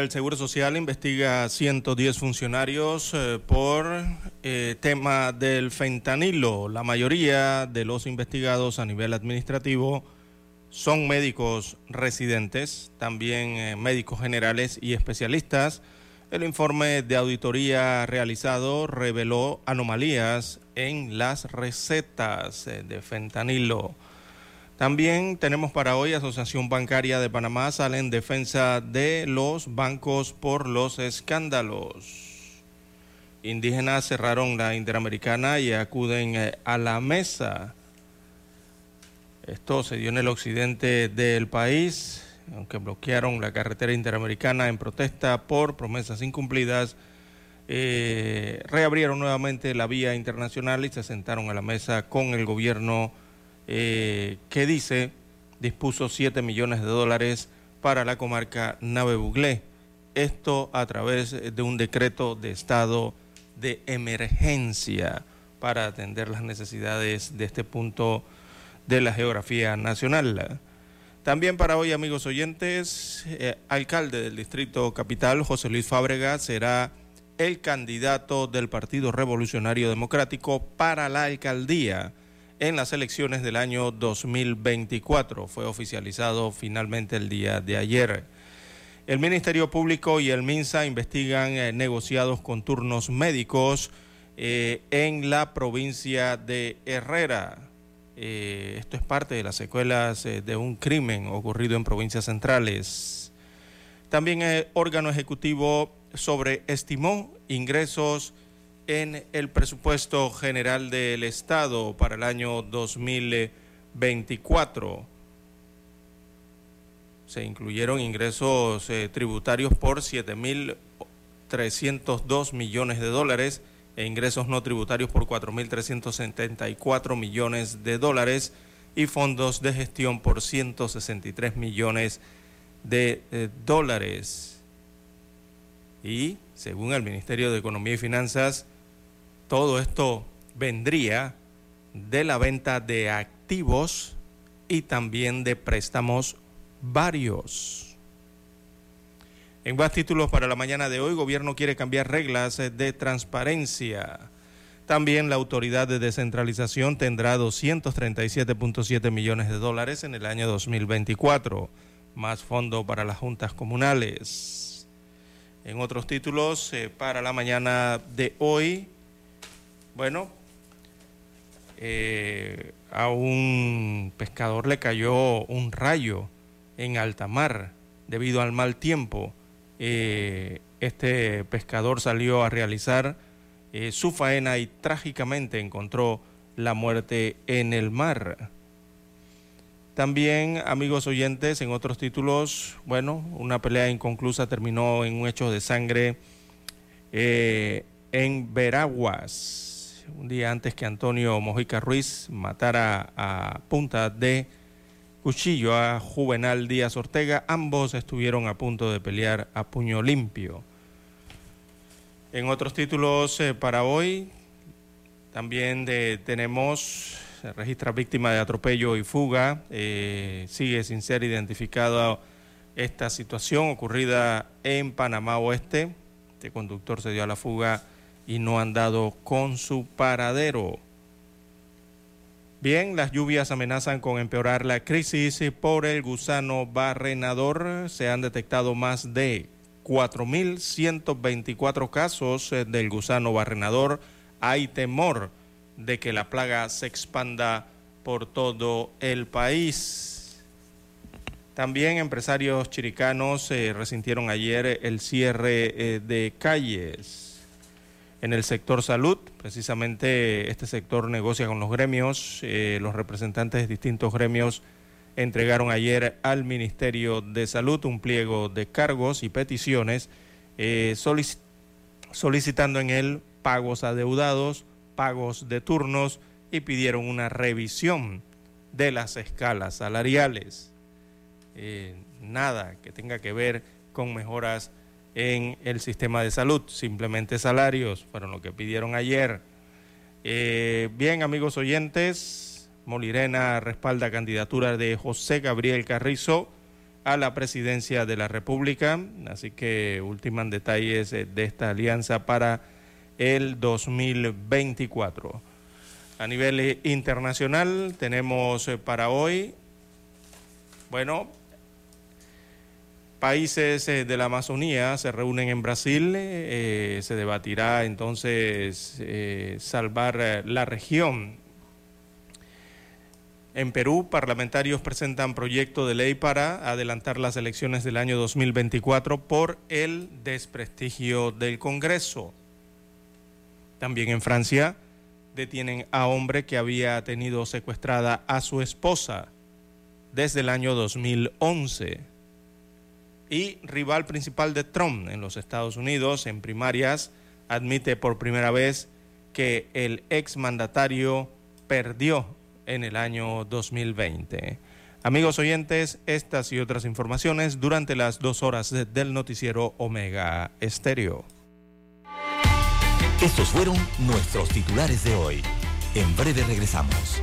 Del Seguro Social investiga 110 funcionarios eh, por eh, tema del fentanilo. La mayoría de los investigados a nivel administrativo son médicos residentes, también eh, médicos generales y especialistas. El informe de auditoría realizado reveló anomalías en las recetas de fentanilo. También tenemos para hoy Asociación Bancaria de Panamá sale en defensa de los bancos por los escándalos. Indígenas cerraron la Interamericana y acuden eh, a la mesa. Esto se dio en el occidente del país, aunque bloquearon la carretera interamericana en protesta por promesas incumplidas. Eh, reabrieron nuevamente la vía internacional y se sentaron a la mesa con el gobierno eh, que dice dispuso 7 millones de dólares para la comarca Nave Buglé. Esto a través de un decreto de estado de emergencia para atender las necesidades de este punto de la geografía nacional. También para hoy, amigos oyentes, eh, alcalde del Distrito Capital, José Luis Fábrega, será el candidato del Partido Revolucionario Democrático para la alcaldía en las elecciones del año 2024. Fue oficializado finalmente el día de ayer. El Ministerio Público y el MINSA investigan eh, negociados con turnos médicos eh, en la provincia de Herrera. Eh, esto es parte de las secuelas de un crimen ocurrido en provincias centrales. También el órgano ejecutivo sobreestimó ingresos en el presupuesto general del Estado para el año 2024. Se incluyeron ingresos eh, tributarios por 7.302 millones de dólares e ingresos no tributarios por 4.374 millones de dólares y fondos de gestión por 163 millones de eh, dólares. Y según el Ministerio de Economía y Finanzas, todo esto vendría de la venta de activos y también de préstamos varios. En más títulos para la mañana de hoy, gobierno quiere cambiar reglas de transparencia. También la autoridad de descentralización tendrá 237.7 millones de dólares en el año 2024, más fondo para las juntas comunales. En otros títulos, eh, para la mañana de hoy, bueno, eh, a un pescador le cayó un rayo en alta mar debido al mal tiempo. Eh, este pescador salió a realizar eh, su faena y trágicamente encontró la muerte en el mar. También, amigos oyentes, en otros títulos, bueno, una pelea inconclusa terminó en un hecho de sangre en Veraguas un día antes que Antonio Mojica Ruiz matara a punta de cuchillo a Juvenal Díaz Ortega, ambos estuvieron a punto de pelear a puño limpio. En otros títulos eh, para hoy, también tenemos, se registra víctima de atropello y fuga, eh, sigue sin ser identificada esta situación ocurrida en Panamá Oeste. Este conductor se dio a la fuga y no han dado con su paradero. Bien, las lluvias amenazan con empeorar la crisis por el gusano barrenador. Se han detectado más de 4.124 casos del gusano barrenador hay temor de que la plaga se expanda por todo el país. También empresarios chiricanos eh, resintieron ayer el cierre eh, de calles. En el sector salud, precisamente este sector negocia con los gremios, eh, los representantes de distintos gremios entregaron ayer al Ministerio de Salud un pliego de cargos y peticiones solicitando en él pagos adeudados, pagos de turnos y pidieron una revisión de las escalas salariales. Eh, nada que tenga que ver con mejoras en el sistema de salud, simplemente salarios fueron lo que pidieron ayer. Eh, bien, amigos oyentes, Molirena respalda candidatura de José Gabriel Carrizo a la presidencia de la República, así que ultiman detalles de esta alianza para el 2024. A nivel eh, internacional tenemos eh, para hoy, bueno, países eh, de la Amazonía se reúnen en Brasil, se debatirá entonces salvar la región. En Perú, parlamentarios presentan proyecto de ley para adelantar las elecciones del año 2024 por el desprestigio del Congreso. También en Francia, detienen a hombre que había tenido secuestrada a su esposa desde el año 2011. Y rival principal de Trump en los Estados Unidos en primarias admite por primera vez que el exmandatario perdió en el año 2020. Amigos oyentes, estas y otras informaciones durante las dos horas del noticiero Omega Estéreo. Estos fueron nuestros titulares de hoy. En breve regresamos.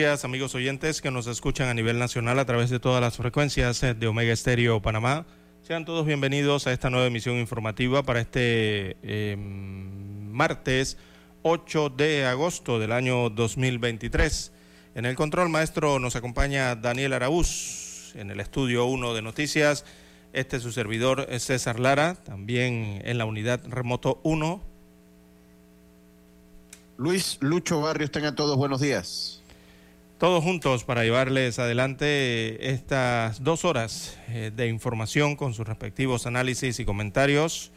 Amigos oyentes que nos escuchan a nivel nacional a través de todas las frecuencias de Omega Estéreo Panamá. Sean todos bienvenidos a esta nueva emisión informativa para este em, martes 8 de agosto del año 2023. En el control maestro nos acompaña Daniel Araúz, en el estudio 1 de noticias. Este es su servidor César Lara, también en la unidad remoto 1. Luis Lucho Barrios, tengan todos buenos días todos juntos para llevarles adelante estas dos horas eh, de información con sus respectivos análisis y comentarios.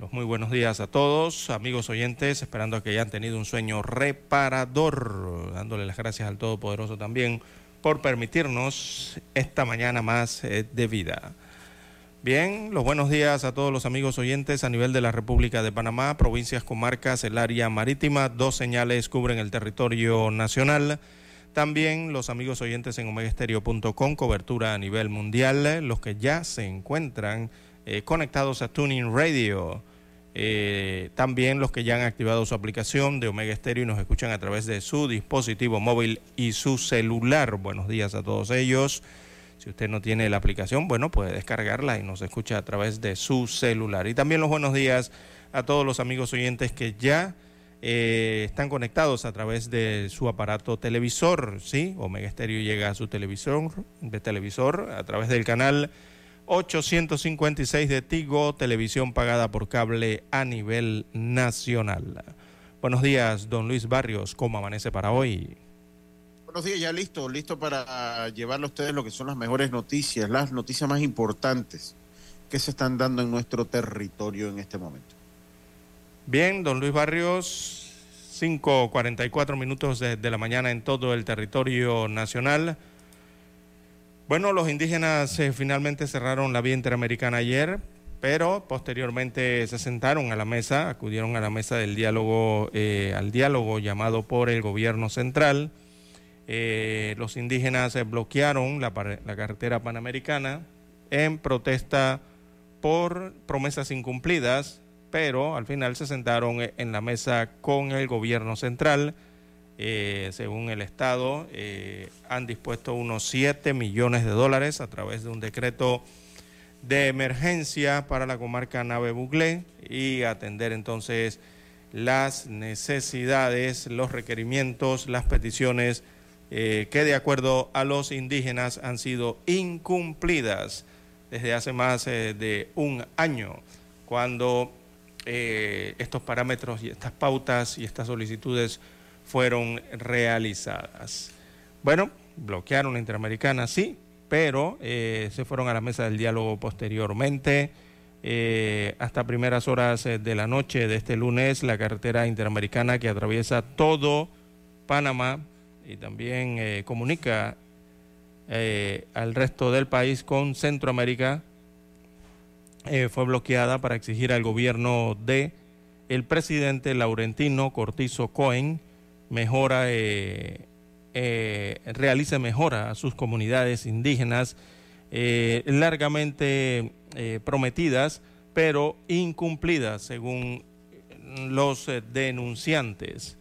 Los muy buenos días a todos, amigos oyentes, esperando que hayan tenido un sueño reparador, dándole las gracias al Todopoderoso también por permitirnos esta mañana más eh, de vida. Bien, los buenos días a todos los amigos oyentes a nivel de la República de Panamá, provincias, comarcas, el área marítima. Dos señales cubren el territorio nacional. También los amigos oyentes en omegastereo.com, cobertura a nivel mundial. Los que ya se encuentran eh, conectados a Tuning Radio. Eh, también los que ya han activado su aplicación de Omega Stereo y nos escuchan a través de su dispositivo móvil y su celular. Buenos días a todos ellos. Si usted no tiene la aplicación, bueno, puede descargarla y nos escucha a través de su celular. Y también los buenos días a todos los amigos oyentes que ya eh, están conectados a través de su aparato televisor, ¿sí? Omega Stereo llega a su televisor, de televisor a través del canal 856 de Tigo, televisión pagada por cable a nivel nacional. Buenos días, don Luis Barrios, ¿cómo amanece para hoy? buenos días, ya listo, listo para llevarle a ustedes lo que son las mejores noticias, las noticias más importantes que se están dando en nuestro territorio en este momento. Bien, don Luis Barrios, 5.44 minutos de, la mañana en todo el territorio nacional. Bueno, los indígenas eh, finalmente cerraron la vía interamericana ayer, pero posteriormente se sentaron a la mesa, acudieron a la mesa del diálogo, eh, al diálogo llamado por el gobierno central. Eh, los indígenas bloquearon la, la, carretera panamericana en protesta por promesas incumplidas, pero al final se sentaron en la mesa con el gobierno central. Eh, según el Estado, eh, han dispuesto unos 7 millones de dólares a través de un decreto de emergencia para la comarca Nave Buglé y atender entonces las necesidades, los requerimientos, las peticiones eh, que de acuerdo a los indígenas han sido incumplidas desde hace más eh, de un año, cuando eh, estos parámetros y estas pautas y estas solicitudes fueron realizadas. Bueno, bloquearon la Interamericana, sí, pero se fueron a la mesa del diálogo posteriormente. hasta primeras horas de la noche de este lunes, la carretera interamericana que atraviesa todo Panamá y también eh, comunica eh, al resto del país con Centroamérica, eh, fue bloqueada para exigir al gobierno de el presidente Laurentino Cortizo Cohen mejora, realice mejora a sus comunidades indígenas largamente prometidas, pero incumplidas según los denunciantes.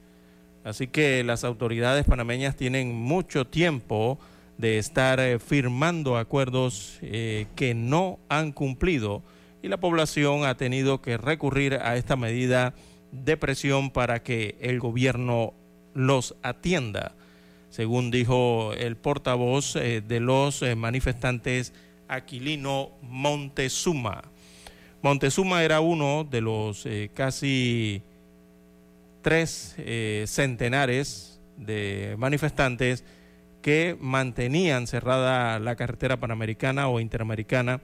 Así que las autoridades panameñas tienen mucho tiempo de estar eh, firmando acuerdos eh, que no han cumplido y la población ha tenido que recurrir a esta medida de presión para que el gobierno los atienda, según dijo el portavoz eh, de los manifestantes Aquilino Montezuma. Montezuma era uno de los casi tres eh, centenares de manifestantes que mantenían cerrada la carretera panamericana o interamericana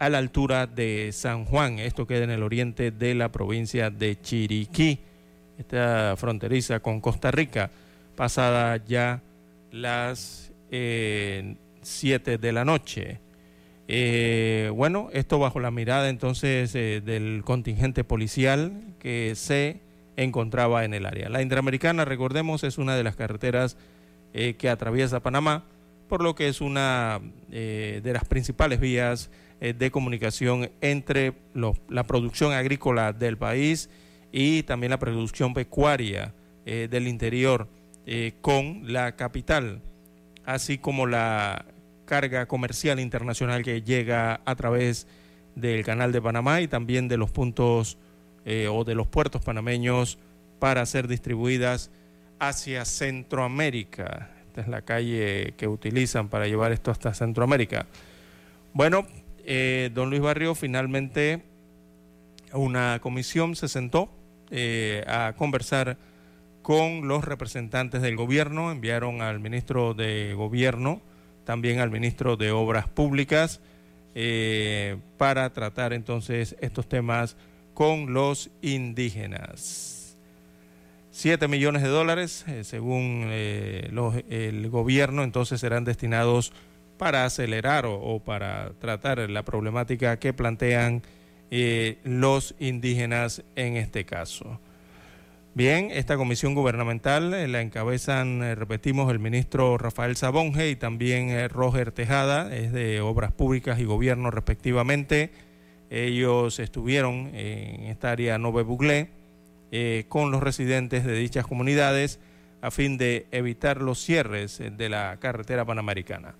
a la altura de San Juan. Esto queda en el oriente de la provincia de Chiriquí, esta fronteriza con Costa Rica, pasada ya las eh, siete de la noche. Eh, bueno, esto bajo la mirada entonces del contingente policial que se encontraba en el área. La Interamericana, recordemos, es una de las carreteras eh, que atraviesa Panamá, por lo que es una eh, de las principales vías eh, de comunicación entre la producción agrícola del país y también la producción pecuaria del interior con la capital, así como la carga comercial internacional que llega a través del canal de Panamá y también de los puntos eh, o de los puertos panameños para ser distribuidas hacia Centroamérica. Esta es la calle que utilizan para llevar esto hasta Centroamérica. Bueno, eh, don Luis Barrio, finalmente una comisión se sentó eh, a conversar con los representantes del gobierno, enviaron al ministro de gobierno, también al ministro de Obras Públicas, para tratar entonces estos temas con los indígenas. Siete millones de dólares, eh, según eh, el gobierno, entonces serán destinados para acelerar o, para tratar la problemática que plantean eh, los indígenas en este caso. Bien, esta comisión gubernamental eh, la encabezan, eh, repetimos, el ministro Rafael Sabonge y también Roger Tejada, es de Obras Públicas y Gobierno respectivamente. Ellos estuvieron en esta área Nove Buglé con los residentes de dichas comunidades a fin de evitar los cierres de la carretera panamericana.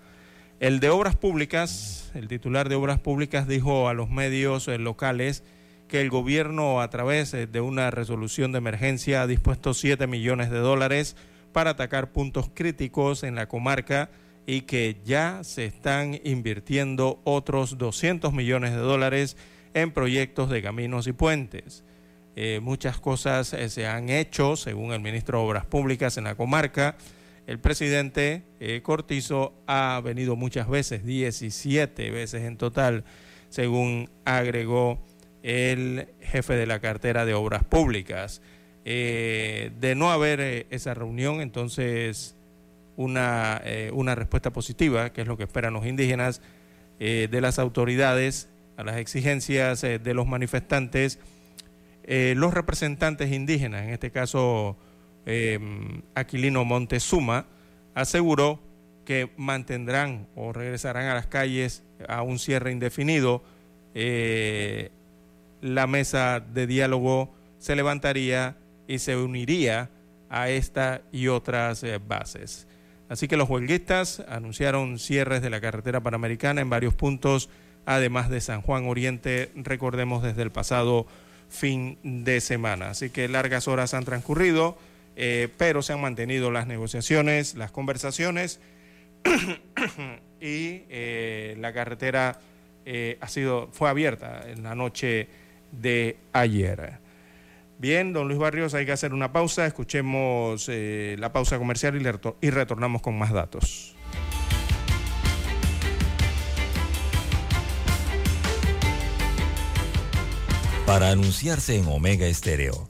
El de Obras Públicas, el titular de Obras Públicas dijo a los medios eh, locales que el gobierno a través eh, de una resolución de emergencia ha dispuesto 7 millones de dólares para atacar puntos críticos en la comarca y que ya se están invirtiendo otros 200 millones de dólares en proyectos de caminos y puentes. Eh, muchas cosas se han hecho, según el ministro de Obras Públicas, en la comarca el presidente eh, Cortizo ha venido muchas veces, 17 veces en total, según agregó el jefe de la cartera de Obras Públicas. Eh, de no haber eh, esa reunión, entonces una, una, respuesta positiva, que es lo que esperan los indígenas, de las autoridades a las exigencias de los manifestantes, los representantes indígenas, en este caso Em, Aquilino Montezuma, aseguró que mantendrán o regresarán a las calles a un cierre indefinido. Eh, la mesa de diálogo se levantaría y se uniría a esta y otras eh, bases. Así que los huelguistas anunciaron cierres de la carretera panamericana en varios puntos, además de San Juan Oriente, recordemos desde el pasado fin de semana. Así que largas horas han transcurrido. Eh, pero se han mantenido las negociaciones, las conversaciones y eh, la carretera eh, ha sido, fue abierta en la noche de ayer. Bien, don Luis Barrios, hay que hacer una pausa, escuchemos la pausa comercial y, y retornamos con más datos. Para anunciarse en Omega Estéreo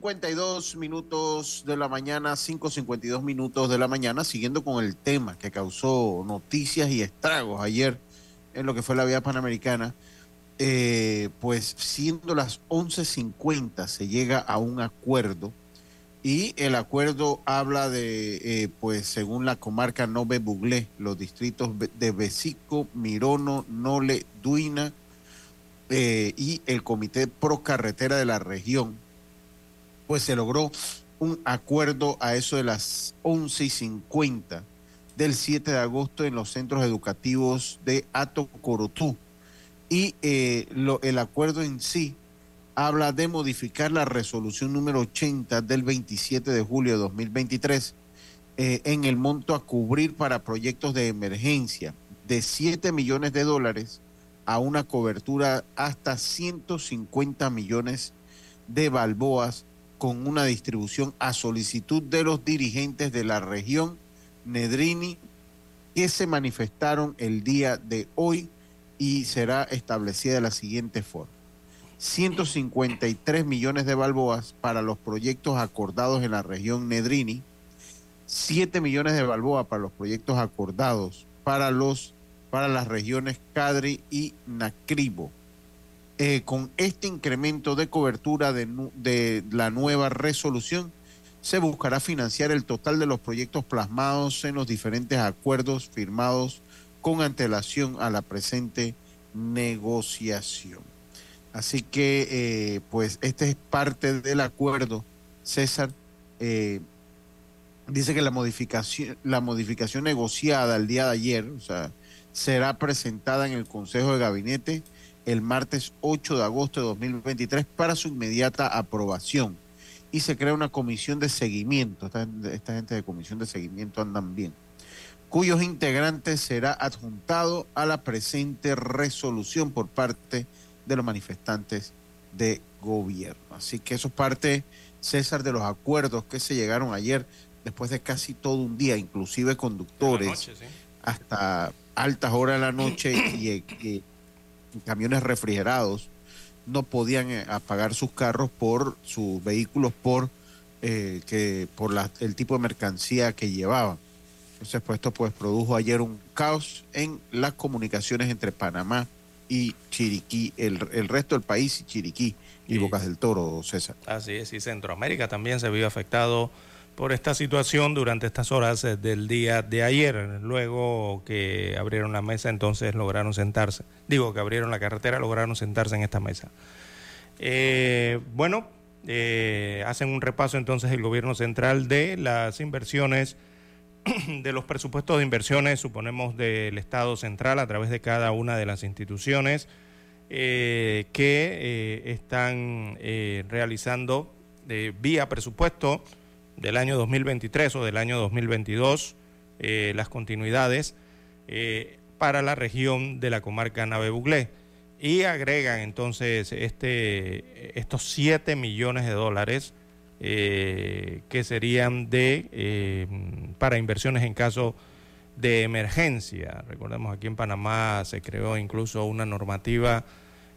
5.52 minutos de la mañana, 5.52 minutos de la mañana, siguiendo con el tema que causó noticias y estragos ayer en lo que fue la vía panamericana, eh, pues siendo las 11.50 se llega a un acuerdo y el acuerdo habla de, eh, pues según la comarca Nove Buglé, los distritos de Besico, Mirono, Nole, Duina eh, y el Comité Pro Carretera de la región, pues se logró un acuerdo a eso de las 11 y 50 del 7 de agosto en los centros educativos de Ato Corotú. Y eh, el acuerdo en sí habla de modificar la resolución número 80 del 27 de julio de 2023 eh, en el monto a cubrir para proyectos de emergencia de 7 millones de dólares a una cobertura hasta 150 millones de balboas con una distribución a solicitud de los dirigentes de la región Nedrini que se manifestaron el día de hoy y será establecida de la siguiente forma. 153 millones de balboas para los proyectos acordados en la región Nedrini, 7 millones de balboas para los proyectos acordados para, los, para las regiones Cadri y Nacribo. Eh, con este incremento de cobertura de, la nueva resolución, se buscará financiar el total de los proyectos plasmados en los diferentes acuerdos firmados con antelación a la presente negociación. Así que, eh, pues, este es parte del acuerdo. César eh, dice que la modificación, la modificación negociada el día de ayer, será presentada en el Consejo de Gabinete el martes 8 de agosto de 2023 para su inmediata aprobación. Y se crea una comisión de seguimiento. Esta, esta gente de comisión de seguimiento andan bien cuyos integrantes será adjuntado a la presente resolución por parte de los manifestantes de gobierno. Así que eso es parte, César, de los acuerdos que se llegaron ayer después de casi todo un día, inclusive conductores hasta altas horas de la noche y, camiones refrigerados no podían eh, apagar sus carros por sus vehículos por eh, que por el tipo de mercancía que llevaban. Entonces, pues esto pues produjo ayer un caos en las comunicaciones entre Panamá y Chiriquí, el, resto del país y Chiriquí y, Bocas del Toro, César. Así es, y Centroamérica también se vio afectado por esta situación durante estas horas eh, del día de ayer. Luego que abrieron la mesa, entonces lograron sentarse. Digo que abrieron la carretera, lograron sentarse en esta mesa. Eh, bueno, eh, hacen un repaso entonces el gobierno central de las inversiones de los presupuestos de inversiones, suponemos, del Estado central a través de cada una de las instituciones eh, que están realizando vía presupuesto del año 2023 o del año 2022 las continuidades para la región de la comarca Nave Buglé y agregan entonces este, estos 7 millones de dólares eh, que serían de eh, para inversiones en caso de emergencia. Recordemos aquí en Panamá se creó incluso una normativa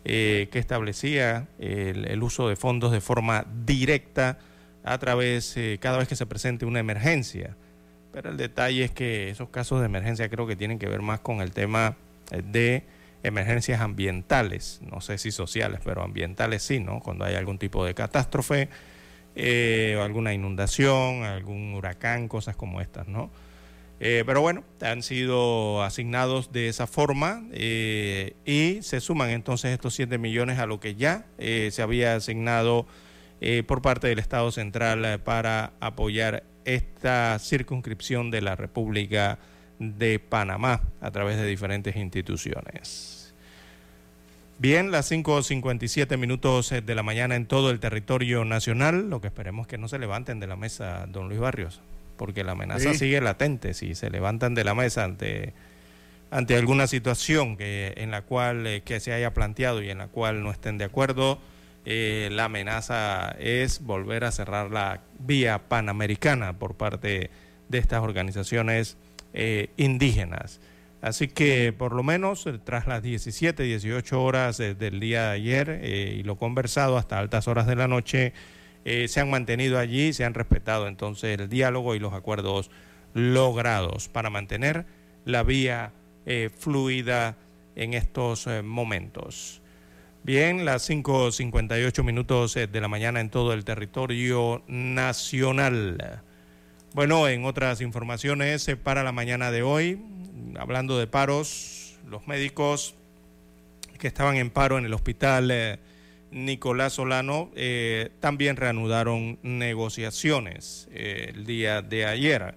eh, que establecía el, uso de fondos de forma directa a través cada vez que se presente una emergencia. Pero el detalle es que esos casos de emergencia creo que tienen que ver más con el tema de emergencias ambientales, no sé si sociales, pero ambientales sí, ¿no? Cuando hay algún tipo de catástrofe eh, alguna inundación, algún huracán, cosas como estas, ¿no? Eh, pero bueno, han sido asignados de esa forma eh, y se suman entonces estos 7 millones a lo que ya se había asignado por parte del Estado Central para apoyar esta circunscripción de la República de Panamá a través de diferentes instituciones. Bien, las 5.57 minutos eh, de la mañana en todo el territorio nacional. Lo que esperemos que no se levanten de la mesa, don Luis Barrios, porque la amenaza sigue latente. Si se levantan de la mesa ante, ante alguna situación que, en la cual eh, que se haya planteado y en la cual no estén de acuerdo, eh, la amenaza es volver a cerrar la vía panamericana por parte de estas organizaciones indígenas. Así que por lo menos eh, tras las 17, 18 horas del día de ayer eh, y lo conversado hasta altas horas de la noche eh, se han mantenido allí, se han respetado entonces el diálogo y los acuerdos logrados para mantener la vía eh, fluida en estos eh, momentos. Bien, las 5.58 minutos de la mañana en todo el territorio nacional. Bueno, en otras informaciones para la mañana de hoy, hablando de paros, los médicos que estaban en paro en el hospital Nicolás Solano también reanudaron negociaciones el día de ayer.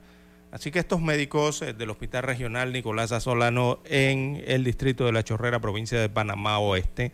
Así que estos médicos eh, del Hospital Regional Nicolás Azolano en el distrito de La Chorrera, provincia de Panamá Oeste,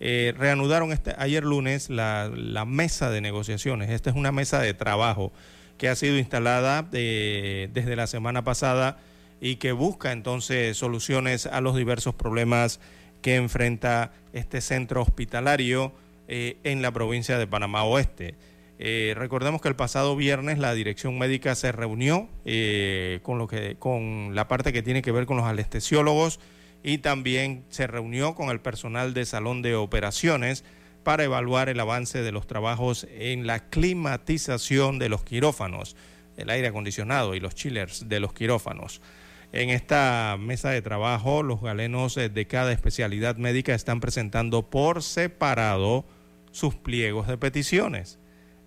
eh, reanudaron este, ayer lunes la, mesa de negociaciones. Esta es una mesa de trabajo que ha sido instalada eh, desde la semana pasada y que busca entonces soluciones a los diversos problemas que enfrenta este centro hospitalario en la provincia de Panamá Oeste. Eh, recordemos que el pasado viernes la dirección médica se reunió eh, con, lo que, con la parte que tiene que ver con los anestesiólogos y también se reunió con el personal de salón de operaciones para evaluar el avance de los trabajos en la climatización de los quirófanos, el aire acondicionado y los chillers de los quirófanos. En esta mesa de trabajo, los galenos eh, de cada especialidad médica están presentando por separado sus pliegos de peticiones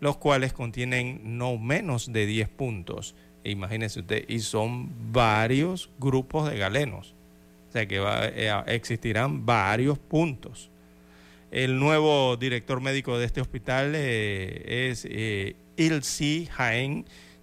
los cuales contienen no menos de 10 puntos. E imagínense usted, y son varios grupos de galenos. O sea que eh, existirán varios puntos. El nuevo director médico de este hospital eh, es eh, Ilsi.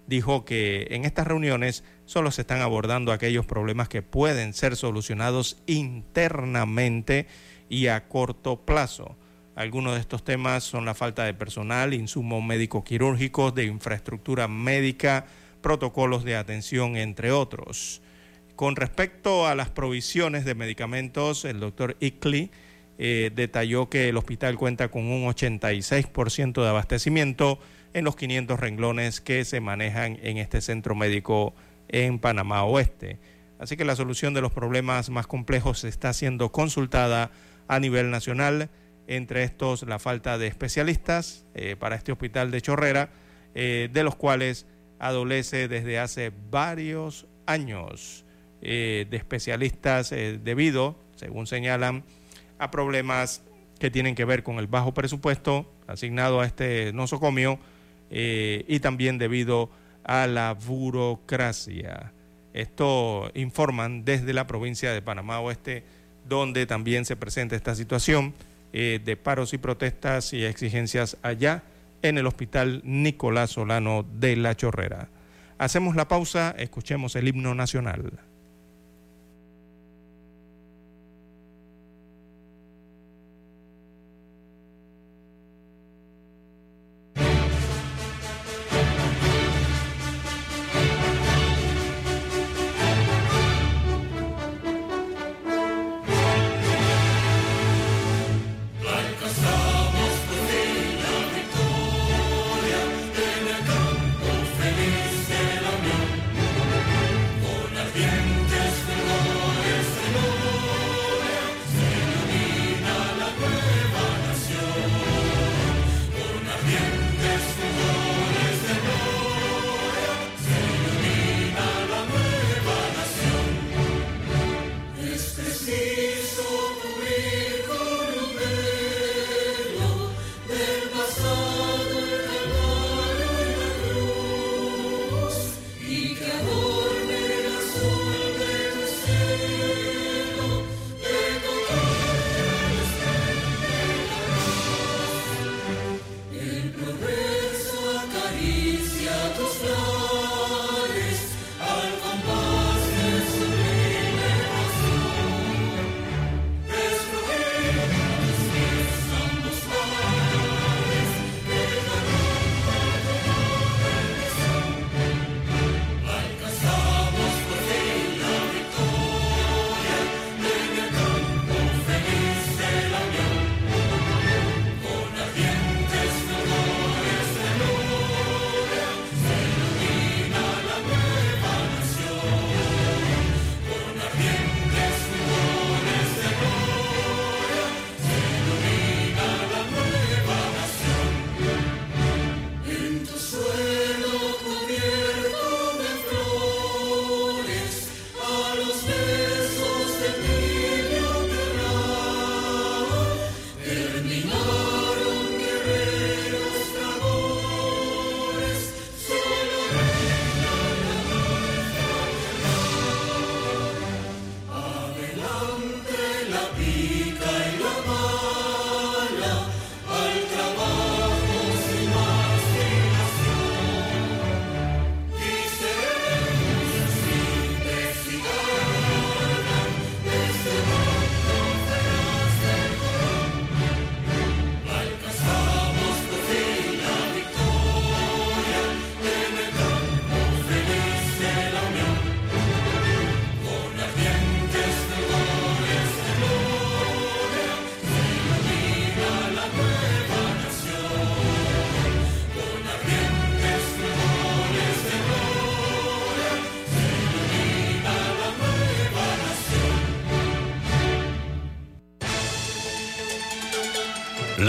Dijo que en estas reuniones solo se están abordando aquellos problemas que pueden ser solucionados internamente y a corto plazo. Algunos de estos temas son la falta de personal, insumos médico-quirúrgicos, de infraestructura médica, protocolos de atención, entre otros. Con respecto a las provisiones de medicamentos, el doctor Ickley eh, detalló que el hospital cuenta con un 86% de abastecimiento en los 500 renglones que se manejan en este centro médico en Panamá Oeste. Así que la solución de los problemas más complejos está siendo consultada a nivel nacional entre estos la falta de especialistas eh, para este hospital de Chorrera, eh, de los cuales adolece desde hace varios años eh, de especialistas debido, según señalan, a problemas que tienen que ver con el bajo presupuesto asignado a este nosocomio y también debido a la burocracia. Esto informan desde la provincia de Panamá Oeste, donde también se presenta esta situación. Eh, de paros y protestas y exigencias allá en el Hospital Nicolás Solano de La Chorrera. Hacemos la pausa, escuchemos el himno nacional.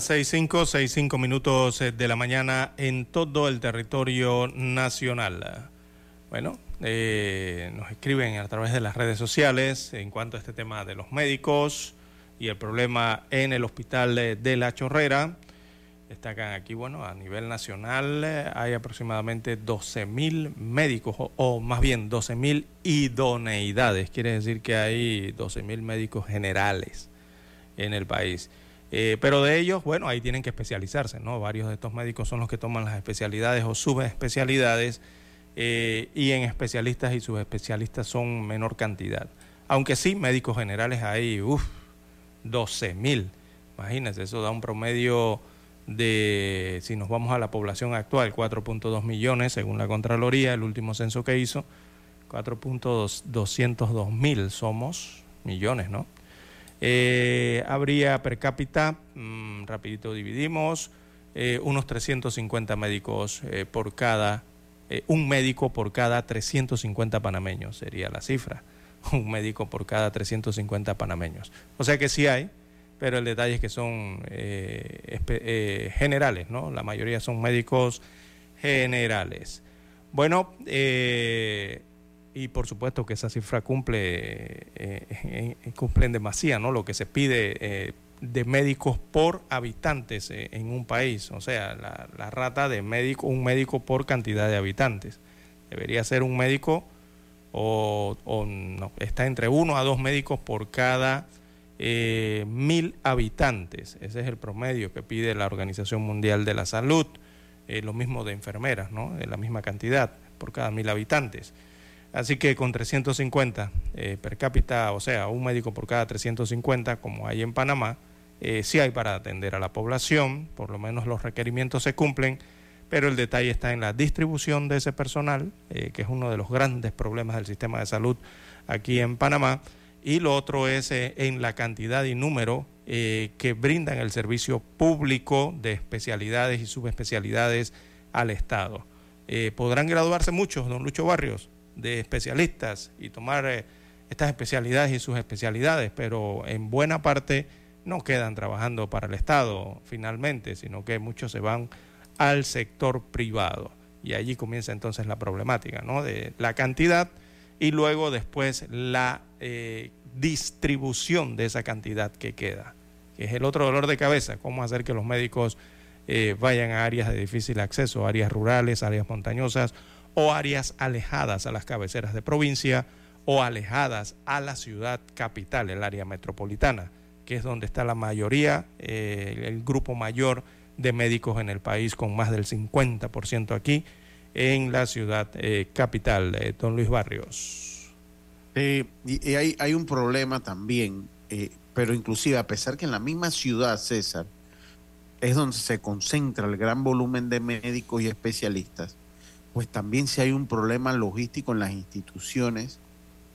Seis cinco, seis cinco minutos eh, de la mañana en todo el territorio nacional. Bueno, eh, nos escriben a través de las redes sociales en cuanto a este tema de los médicos y el problema en el hospital de La Chorrera. Destacan aquí, bueno, a nivel nacional eh, hay aproximadamente 12 mil médicos, o, o, más bien 12 mil idoneidades. Quiere decir que hay 12 mil médicos generales en el país. Eh, pero de ellos, bueno, ahí tienen que especializarse, ¿no? Varios de estos médicos son los que toman las especialidades o subespecialidades eh, y en especialistas y subespecialistas son menor cantidad. Aunque sí, médicos generales hay, uff, 12 mil. Imagínense, eso da un promedio de, si nos vamos a la población actual, 4.2 millones según la Contraloría, el último censo que hizo, 4.202 mil somos millones, ¿no? Eh, habría per cápita, mm, rapidito dividimos, eh, unos 350 médicos eh, por cada, un médico por cada 350 panameños sería la cifra, un médico por cada 350 panameños. O sea que sí hay, pero el detalle es que son generales, ¿no? La mayoría son médicos generales. Bueno, y por supuesto que esa cifra cumple, eh, cumple en demasía, ¿no? Lo que se pide eh, de médicos por habitantes eh, en un país, o sea, la, rata de médico, un médico por cantidad de habitantes. Debería ser un médico o, está entre uno a dos médicos por cada mil habitantes. Ese es el promedio que pide la Organización Mundial de la Salud. lo mismo de enfermeras, ¿no? La misma cantidad por cada mil habitantes. Así que con 350 eh, per cápita, o sea, un médico por cada 350, como hay en Panamá, eh, sí hay para atender a la población, por lo menos los requerimientos se cumplen, pero el detalle está en la distribución de ese personal, eh, que es uno de los grandes problemas del sistema de salud aquí en Panamá, y lo otro es en la cantidad y número que brindan el servicio público de especialidades y subespecialidades al Estado. ¿Podrán graduarse muchos, don Lucho Barrios? De especialistas y tomar eh, estas especialidades y sus especialidades, pero en buena parte no quedan trabajando para el Estado finalmente, sino que muchos se van al sector privado. Y allí comienza entonces la problemática, ¿no? De la cantidad y luego después la eh, distribución de esa cantidad que queda, que es el otro dolor de cabeza, cómo hacer que los médicos eh, vayan a áreas de difícil acceso, áreas rurales, áreas montañosas o áreas alejadas a las cabeceras de provincia o alejadas a la ciudad capital, el área metropolitana, que es donde está la mayoría, eh, el grupo mayor de médicos en el país, con más del 50% aquí en la ciudad eh, capital, de don Luis Barrios. y, hay, hay, un problema también, eh, pero inclusive a pesar que en la misma ciudad, César, es donde se concentra el gran volumen de médicos y especialistas, pues también si hay un problema logístico en las instituciones,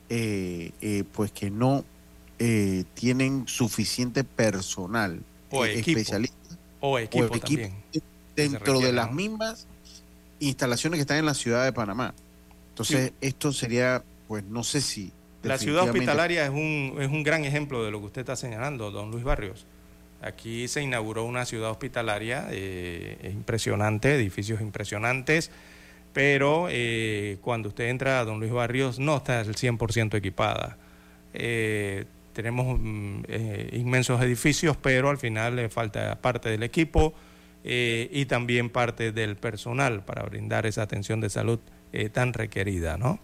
eh, eh, pues que no eh, tienen suficiente personal o especialista o equipo, dentro de las mismas instalaciones que están en la ciudad de Panamá. Entonces, esto sería, pues no sé si... La ciudad hospitalaria es un, es un gran ejemplo de lo que usted está señalando, don Luis Barrios. Aquí se inauguró una ciudad hospitalaria impresionante, edificios impresionantes, pero eh, cuando usted entra a Don Luis Barrios no está al 100% equipada. Eh, tenemos mm, inmensos edificios, pero al final le falta parte del equipo y también parte del personal para brindar esa atención de salud tan requerida, ¿no?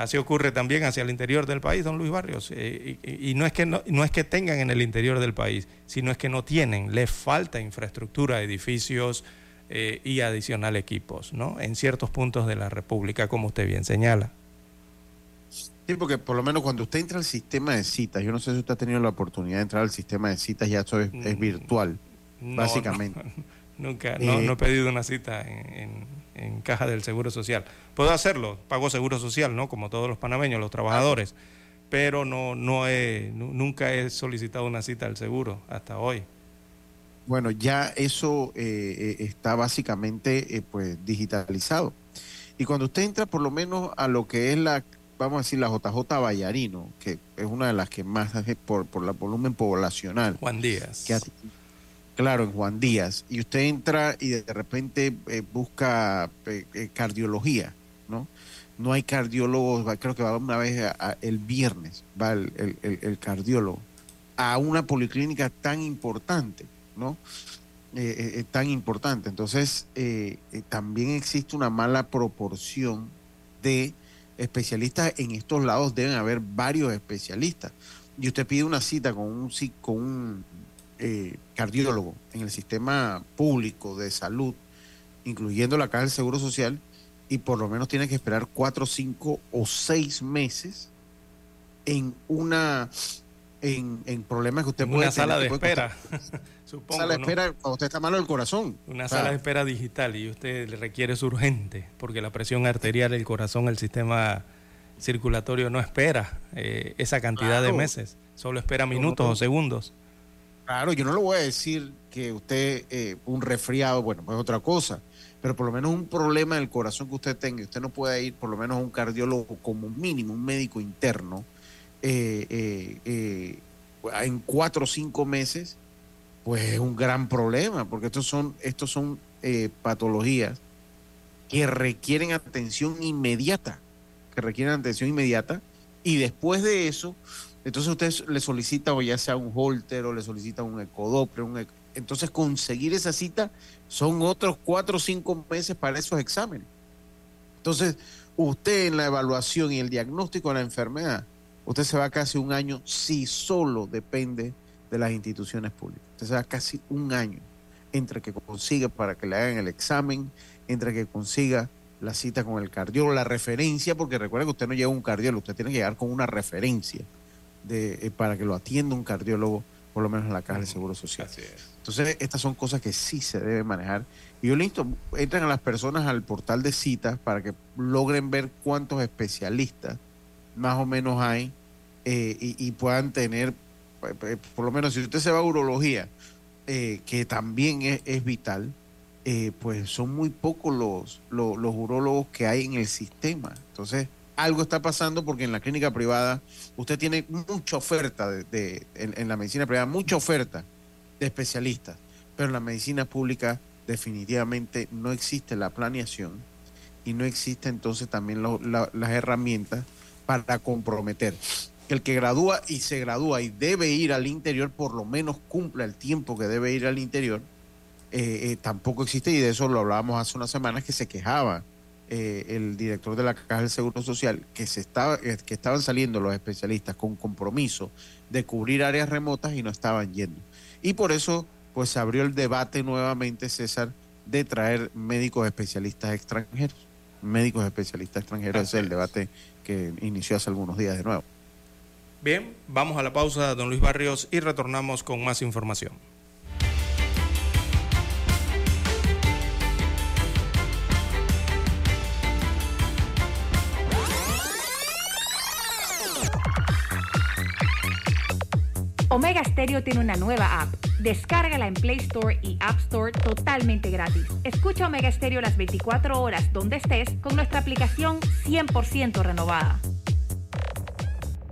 Así ocurre también hacia el interior del país, don Luis Barrios. Eh, y, no, es que no, es que tengan en el interior del país, sino es que no tienen, les falta infraestructura, edificios eh, y adicional equipos, ¿no? En ciertos puntos de la República, como usted bien señala. Sí, porque por lo menos cuando usted entra al sistema de citas, yo no sé si usted ha tenido la oportunidad de entrar al sistema de citas, ya esto es, mm, virtual, básicamente. nunca, no, he pedido una cita en en caja del Seguro Social. Puedo hacerlo, pago Seguro Social, ¿no? Como todos los panameños, los trabajadores, pero no, no he, nunca he solicitado una cita al seguro hasta hoy. Bueno, ya eso eh, eh, está básicamente eh, pues digitalizado. Y cuando usted entra por lo menos a lo que es la, vamos a decir, la JJ Vallarino, que es una de las que más, por, por el volumen poblacional. Juan Díaz. Que Claro, en Juan Díaz. Y usted entra y de repente eh, busca eh, eh, cardiología, ¿no? No hay cardiólogos, creo que va una vez el viernes, va el, cardiólogo, a una policlínica tan importante, ¿no? tan importante. Entonces, también existe una mala proporción de especialistas. En estos lados deben haber varios especialistas. Y usted pide una cita con un, eh, cardiólogo en el sistema público de salud, incluyendo la Caja del Seguro Social, y por lo menos tiene que esperar cuatro, cinco o seis meses en una en, en problemas que usted puede una sala de espera supongo sala de espera cuando usted está malo del corazón. Una sala de espera digital y usted le requiere es urgente porque la presión arterial el corazón el sistema circulatorio no espera eh, esa cantidad de meses solo espera minutos o segundos. Claro, yo no le voy a decir que usted, eh, un resfriado, bueno, pues otra cosa, pero por lo menos un problema del corazón que usted tenga, usted no puede ir por lo menos a un cardiólogo como mínimo, un médico interno, eh, eh, en cuatro o cinco meses, pues es un gran problema, porque estos son, estos son patologías que requieren atención inmediata, que requieren atención inmediata, y después de eso, entonces usted le solicita o ya sea un holter o le solicita un ecodoppler, un entonces conseguir esa cita son otros cuatro o cinco meses para esos exámenes. Entonces, usted en la evaluación y el diagnóstico de la enfermedad, usted se va casi un año si solo depende de las instituciones públicas. Usted se va casi un año entre que consiga para que le hagan el examen, entre que consiga la cita con el cardiólogo, la referencia, porque recuerda que usted no lleva un cardiólogo, usted tiene que llegar con una referencia de, eh, para que lo atienda un cardiólogo, por lo menos en la caja de Seguro Social. Entonces, estas son cosas que sí se deben manejar. Y yo listo, entran a las personas al portal de citas para que logren ver cuántos especialistas más o menos hay eh, y, puedan tener, eh, por lo menos si usted se va a urología, que también es, vital, pues son muy pocos los, los, los urólogos que hay en el sistema. Entonces, algo está pasando porque en la clínica privada usted tiene mucha oferta de, en, la medicina privada, mucha oferta de especialistas, pero en la medicina pública definitivamente no existe la planeación y no existe entonces también las herramientas para comprometer. El que gradúa y se gradúa y debe ir al interior, por lo menos cumpla el tiempo que debe ir al interior, eh, eh, tampoco existe y de eso lo hablábamos hace unas semanas que se quejaba eh, el director de la Caja del Seguro Social que, se estaba, que estaban saliendo los especialistas con compromiso de cubrir áreas remotas y no estaban yendo. Y por eso pues se abrió el debate nuevamente, César, de traer médicos especialistas extranjeros. Médicos especialistas extranjeros, ese es el debate que inició hace algunos días de nuevo. Bien, vamos a la pausa, don Luis Barrios, y retornamos con más información. Omega Stereo tiene una nueva app. Descárgala en Play Store y App Store totalmente gratis. Escucha Omega Stereo las 24 horas donde estés con nuestra aplicación 100% renovada.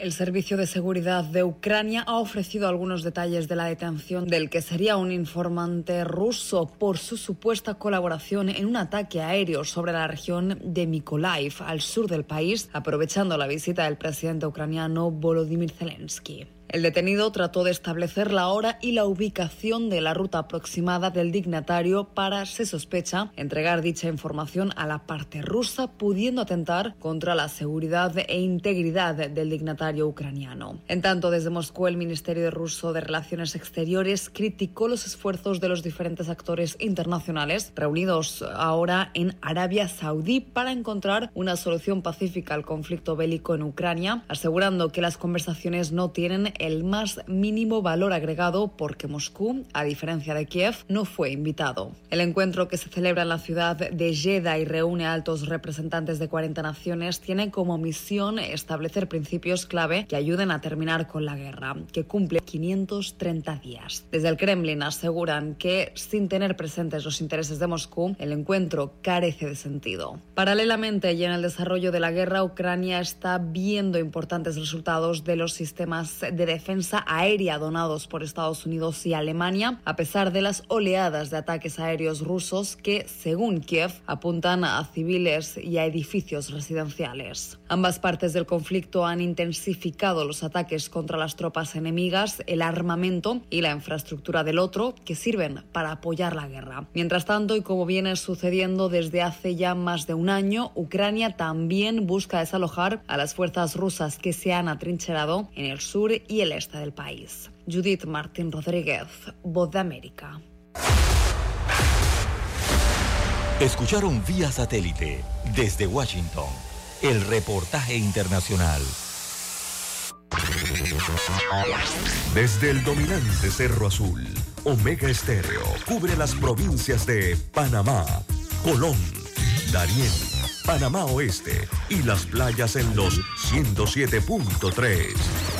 El Servicio de Seguridad de Ucrania ha ofrecido algunos detalles de la detención del que sería un informante ruso por su supuesta colaboración en un ataque aéreo sobre la región de Mykolaiv, al sur del país, aprovechando la visita del presidente ucraniano Volodymyr Zelensky. El detenido trató de establecer la hora y la ubicación de la ruta aproximada del dignatario para, se sospecha, entregar dicha información a la parte rusa, pudiendo atentar contra la seguridad e integridad del dignatario ucraniano. En tanto, desde Moscú, el Ministerio ruso de Relaciones Exteriores criticó los esfuerzos de los diferentes actores internacionales reunidos ahora en Arabia Saudí para encontrar una solución pacífica al conflicto bélico en Ucrania, asegurando que las conversaciones no tienen el más mínimo valor agregado porque Moscú, a diferencia de Kiev, no fue invitado. El encuentro que se celebra en la ciudad de Jeddah y reúne a altos representantes de 40 naciones tiene como misión establecer principios clave que ayuden a terminar con la guerra, que cumple 530 días. Desde el Kremlin aseguran que, sin tener presentes los intereses de Moscú, el encuentro carece de sentido. Paralelamente, y en el desarrollo de la guerra, Ucrania está viendo importantes resultados de los sistemas de defensa aérea donados por Estados Unidos y Alemania, a pesar de las oleadas de ataques aéreos rusos que, según Kiev, apuntan a civiles y a edificios residenciales. Ambas partes del conflicto han intensificado los ataques contra las tropas enemigas, el armamento y la infraestructura del otro, que sirven para apoyar la guerra. Mientras tanto, y como viene sucediendo desde hace ya más de un año, Ucrania también busca desalojar a las fuerzas rusas que se han atrincherado en el sur y el este del país. Judith Martín Rodríguez, Voz de América. Escucharon vía satélite desde Washington el reportaje internacional. Desde el dominante Cerro Azul, Omega Estéreo cubre las provincias de Panamá, Colón, Darién, Panamá Oeste y las playas en los 107.3.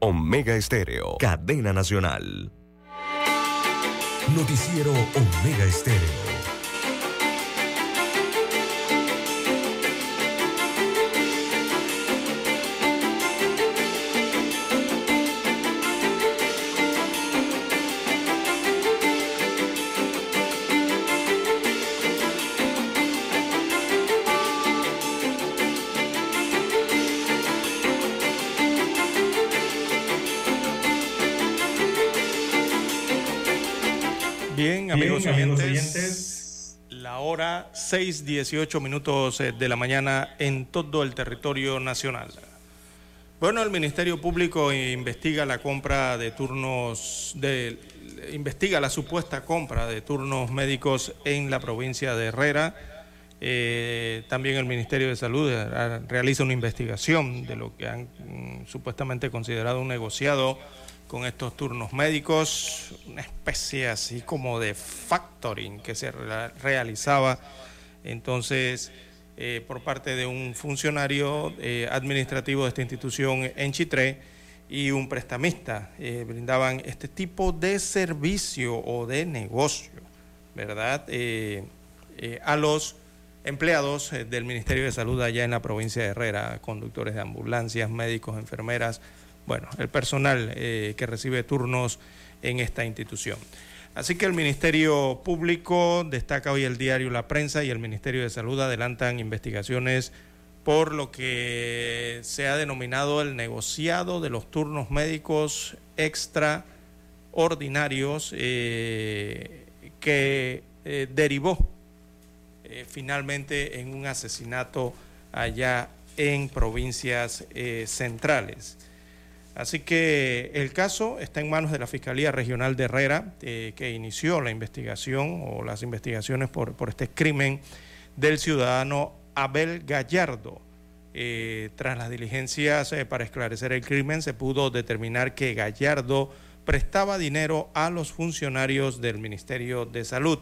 Omega Estéreo, cadena nacional. Noticiero Omega Estéreo. Hora 6:18 minutos eh, de la mañana en todo el territorio nacional. Bueno, el Ministerio Público investiga la compra de turnos de investiga la supuesta compra de turnos médicos en la provincia de Herrera. Eh, también el Ministerio de Salud eh, realiza una investigación de lo que han mm, supuestamente considerado un negociado con estos turnos médicos, una especie así como de factoring que se realizaba entonces eh, por parte de un funcionario eh, administrativo de esta institución en Chitré y un prestamista. Eh, brindaban este tipo de servicio o de negocio, ¿verdad? a los empleados del Ministerio de Salud allá en la provincia de Herrera, conductores de ambulancias, médicos, enfermeras, bueno, el personal eh, que recibe turnos en esta institución. Así que el Ministerio Público destaca hoy el diario La Prensa y el Ministerio de Salud adelantan investigaciones por lo que se ha denominado el negociado de los turnos médicos extraordinarios eh, que eh, derivó finalmente en un asesinato allá en provincias centrales. Así que el caso está en manos de la Fiscalía Regional de Herrera, eh, que inició la investigación o las investigaciones por, este crimen del ciudadano Abel Gallardo, Eh, tras las diligencias eh, para esclarecer el crimen, se pudo determinar que Gallardo prestaba dinero a los funcionarios del Ministerio de Salud.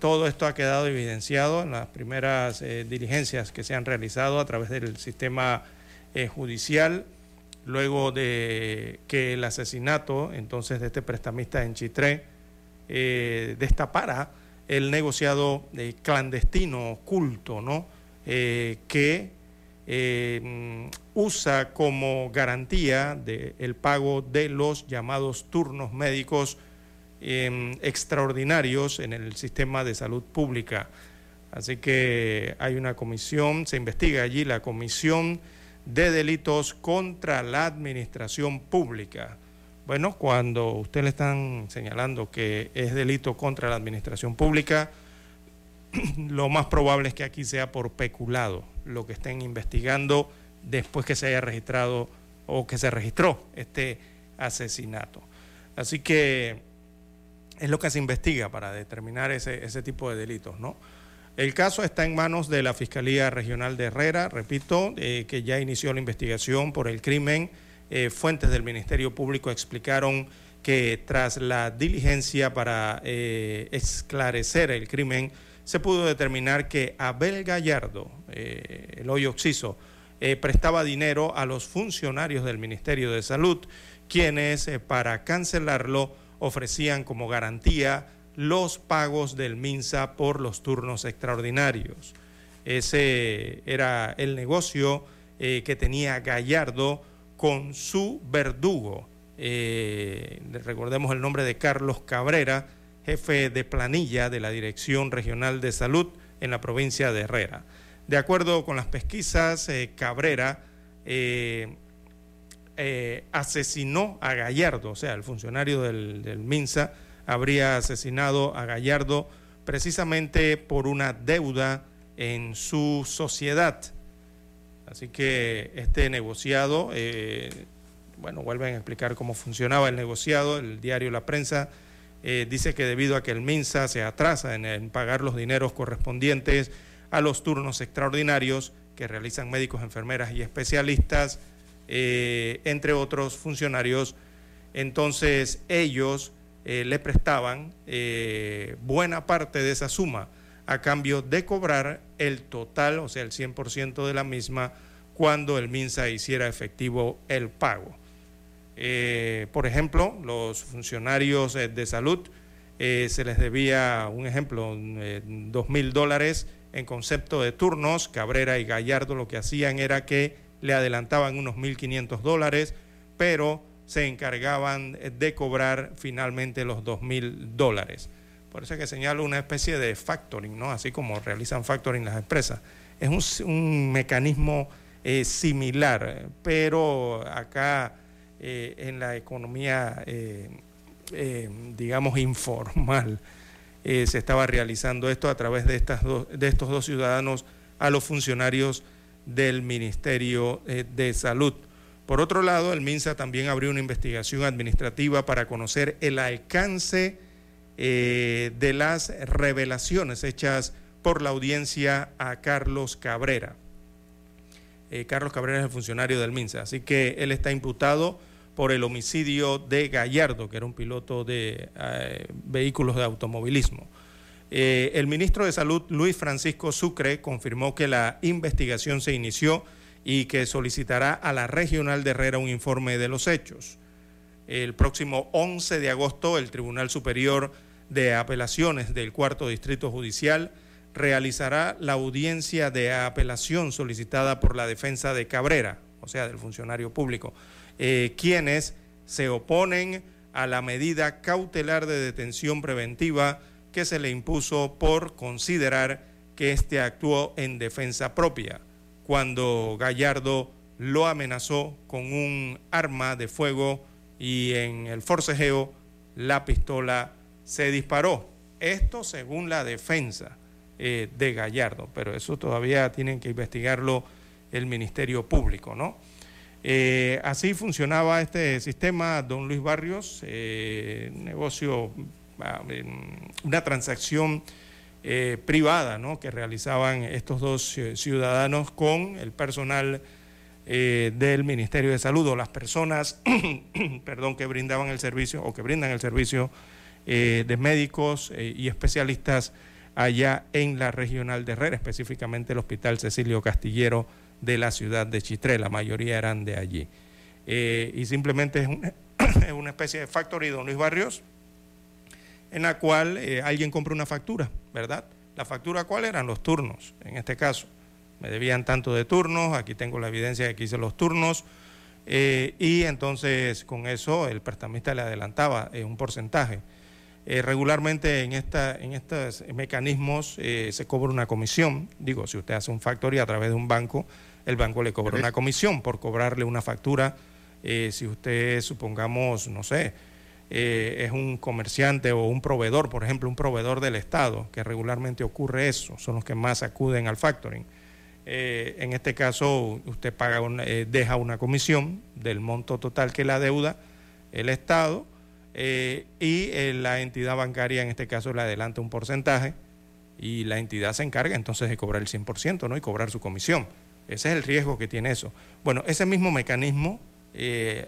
Todo esto ha quedado evidenciado en las primeras diligencias que se han realizado a través del sistema judicial, luego de que el asesinato entonces de este prestamista en Chitré destapara el negociado clandestino oculto, ¿no? Eh, que eh, usa como garantía de el pago de los llamados turnos médicos extraordinarios en el sistema de salud pública. Así que hay una comisión, se investiga allí la Comisión de Delitos contra la Administración Pública. Bueno, cuando usted le están señalando que es delito contra la Administración Pública, lo más probable es que aquí sea por peculado lo que estén investigando después que se haya registrado o que se registró este asesinato. Así que es lo que se investiga para determinar ese, ese tipo de delitos, ¿no? El caso está en manos de la Fiscalía Regional de Herrera, repito, eh, que ya inició la investigación por el crimen. Eh, fuentes del Ministerio Público explicaron que tras la diligencia para eh, esclarecer el crimen, se pudo determinar que Abel Gallardo, el hoyo oxiso, prestaba dinero a los funcionarios del Ministerio de Salud, quienes para cancelarlo ofrecían como garantía los pagos del MINSA por los turnos extraordinarios. Ese era el negocio que tenía Gallardo con su verdugo. recordemos el nombre de Carlos Cabrera, jefe de planilla de la Dirección Regional de Salud en la provincia de Herrera. De acuerdo con las pesquisas, eh, Cabrera eh, eh, asesinó a Gallardo, o sea, el funcionario del, del MINSA habría asesinado a Gallardo precisamente por una deuda en su sociedad. Así que este negociado, bueno, vuelven a explicar cómo funcionaba el negociado, el diario La Prensa eh, dice que debido a que el MINSA se atrasa en, pagar los dineros correspondientes a los turnos extraordinarios que realizan médicos, enfermeras y especialistas, eh, entre otros funcionarios, entonces ellos eh, le prestaban buena parte de esa suma a cambio de cobrar el total, o sea, el 100% de la misma, cuando el MINSA hiciera efectivo el pago. Eh, por ejemplo, los funcionarios eh, de salud eh, se les debía, un ejemplo, dos mil dólares en concepto de turnos. Cabrera y Gallardo lo que hacían era que le adelantaban unos 1.500 dólares, pero se encargaban de cobrar finalmente los dos mil dólares. Por eso es que señalo una especie de factoring, ¿no? Así como realizan factoring las empresas. Es un, mecanismo similar, pero acá eh, en la economía, eh, eh, digamos, informal. se estaba realizando esto a través de, estas de estos dos ciudadanos a los funcionarios del Ministerio de Salud. Por otro lado, el MINSA también abrió una investigación administrativa para conocer el alcance de las revelaciones hechas por la audiencia a Carlos Cabrera. Carlos Cabrera es el funcionario del MINSA, así que él está imputado por el homicidio de Gallardo, que era un piloto de eh, vehículos de automovilismo. Eh, el ministro de Salud, Luis Francisco Sucre, confirmó que la investigación se inició y que solicitará a la Regional de Herrera un informe de los hechos. El próximo 11 de agosto, el Tribunal Superior de Apelaciones del Cuarto Distrito Judicial realizará la audiencia de apelación solicitada por la defensa de Cabrera, o sea, del funcionario público eh, quienes se oponen a la medida cautelar de detención preventiva que se le impuso por considerar que éste actuó en defensa propia, cuando Gallardo lo amenazó con un arma de fuego y en el forcejeo la pistola se disparó. Esto según la defensa eh, de Gallardo, pero eso todavía tienen que investigarlo el Ministerio Público, ¿no? Eh, así funcionaba este sistema, don Luis Barrios, eh, negocio, ah, una transacción eh, privada ¿no? que realizaban estos dos ciudadanos con el personal del Ministerio de Salud o las personas perdón, que brindaban el servicio o que brindan el servicio de médicos y especialistas allá en la regional de Herrera, específicamente el Hospital Cecilio Castillero de la ciudad de Chitré, la mayoría eran de allí. y simplemente es una, es una especie de factory, don Luis Barrios, en la cual eh, alguien compra una factura, ¿verdad? ¿La factura cuál eran? Los turnos, en este caso. Me debían tanto de turnos, aquí tengo la evidencia de que hice los turnos, eh, y entonces con eso el prestamista le adelantaba eh, un porcentaje. regularmente en, esta, en estos mecanismos se cobra una comisión, digo, si usted hace un factory a través de un banco, el banco le cobra una comisión por cobrarle una factura si usted, supongamos, no sé, eh, es un comerciante o un proveedor, por ejemplo, un proveedor del Estado, que regularmente ocurre eso, son los que más acuden al factoring. Eh, en este caso, usted eh, deja una comisión del monto total que la deuda el Estado y la entidad bancaria, en este caso, le adelanta un porcentaje y la entidad se encarga entonces de cobrar el 100% ¿no? y cobrar su comisión. Ese es el riesgo que tiene eso. Bueno, ese mismo mecanismo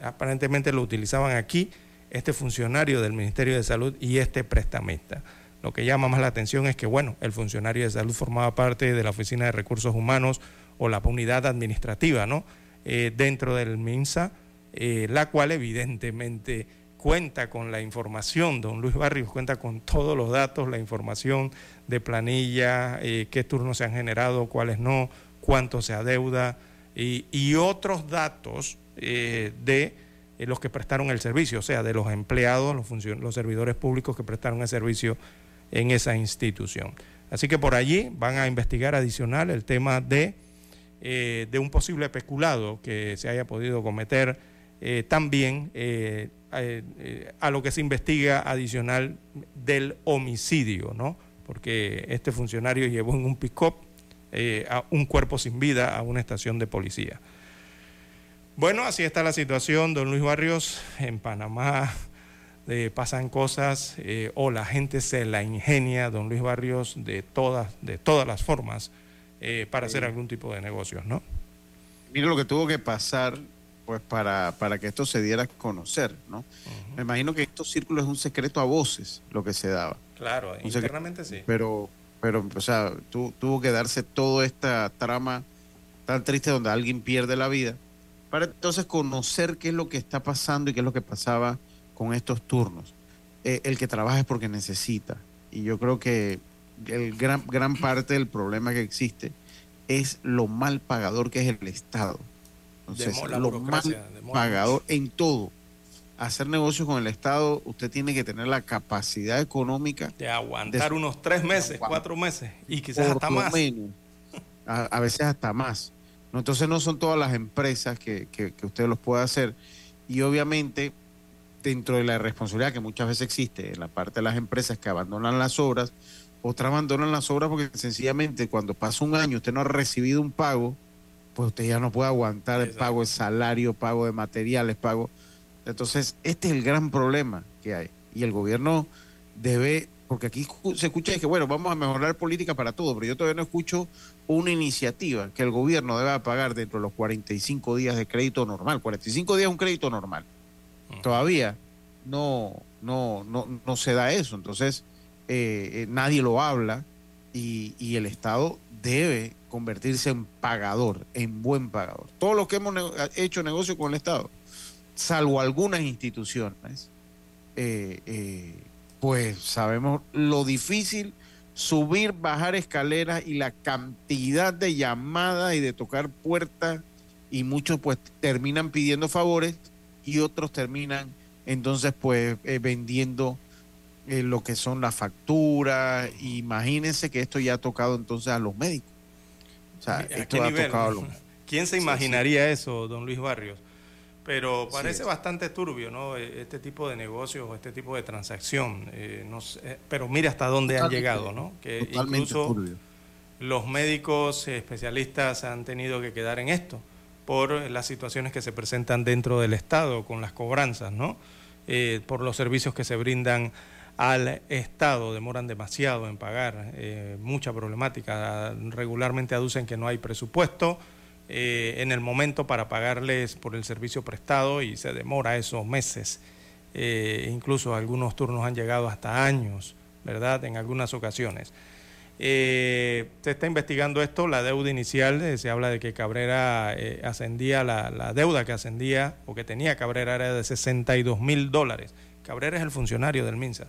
aparentemente lo utilizaban aquí este funcionario del Ministerio de Salud y este prestamista. Lo que llama más la atención es que, bueno, el funcionario de salud formaba parte de la Oficina de Recursos Humanos o la unidad administrativa, ¿no? Eh, dentro del MINSA, eh, la cual evidentemente cuenta con la información, don Luis Barrios cuenta con todos los datos, la información de planilla, eh, qué turnos se han generado, cuáles no, cuánto se adeuda y, y otros datos de eh, los que prestaron el servicio, o sea, de los empleados, los, los servidores públicos que prestaron el servicio en esa institución. Así que por allí van a investigar adicional el tema de, eh, de un posible peculado que se haya podido cometer eh, también a, lo que se investiga adicional del homicidio, ¿no? Porque este funcionario llevó en un pick-up a un cuerpo sin vida a una estación de policía. Bueno, así está la situación, don Luis Barrios. En Panamá eh, pasan cosas eh, o la gente se la ingenia, don Luis Barrios, de todas, de todas las formas eh, para hacer algún tipo de negocios, ¿no? Mira lo que tuvo que pasar pues para, para que esto se diera a conocer, ¿no? Me imagino que estos círculos es un secreto a voces lo que se daba. Claro, internamente sí. Pero, pero, o sea, tuvo que darse toda esta trama tan triste donde alguien pierde la vida para entonces conocer qué es lo que está pasando y qué es lo que pasaba con estos turnos. Eh, el que trabaja es porque necesita. Y yo creo que el gran, gran parte del problema que existe es lo mal pagador que es el Estado. Entonces, lo mal pagador en todo. Hacer negocios con el Estado, usted tiene que tener la capacidad económica de aguantar unos tres meses, cuatro meses y quizás hasta más. a, veces hasta más. Entonces no son todas las empresas que, que, usted los puede hacer. Y obviamente, dentro de la responsabilidad que muchas veces existe en la parte de las empresas que abandonan las obras, otras abandonan las obras porque sencillamente cuando pasa un año usted no ha recibido un pago, pues usted ya no puede aguantar el pago de salario, pago de materiales, pago. Entonces, este es el gran problema que hay. Y el gobierno debe porque aquí se escucha que, bueno, vamos a mejorar política para todo, pero yo todavía no escucho una iniciativa que el gobierno deba pagar dentro de los 45 días de crédito normal. 45 días es un crédito normal. Todavía no, no, no, no se da eso. Entonces, eh, eh, nadie lo habla y, y, el Estado debe convertirse en pagador, en buen pagador. Todos los que hemos hecho negocio con el Estado, salvo algunas instituciones, eh, eh pues sabemos lo difícil subir, bajar escaleras y la cantidad de llamadas y de tocar puertas y muchos pues terminan pidiendo favores y otros terminan entonces pues eh, vendiendo eh, lo que son las facturas. Imagínense que esto ya ha tocado entonces a los médicos. O sea, esto ha tocado a los ¿Quién se imaginaría eso, don Luis Barrios? Pero parece bastante turbio, ¿no? E, este tipo de negocios o este tipo de transacción. Eh, no pero mira hasta dónde han llegado, ¿no? Que incluso los médicos especialistas han tenido que quedar en esto por las situaciones que se presentan dentro del Estado con las cobranzas, ¿no? Eh, por los servicios que se brindan al Estado, demoran demasiado en pagar, mucha problemática, regularmente aducen que no hay presupuesto en el momento para pagarles por el servicio prestado y se demora esos meses, incluso algunos turnos han llegado hasta años, ¿verdad? En algunas ocasiones. Eh, se está investigando esto, la deuda inicial, eh, se habla de que Cabrera eh, ascendía, la, deuda que ascendía o que tenía Cabrera era de 62 mil dólares. Cabrera es el funcionario del MINSA,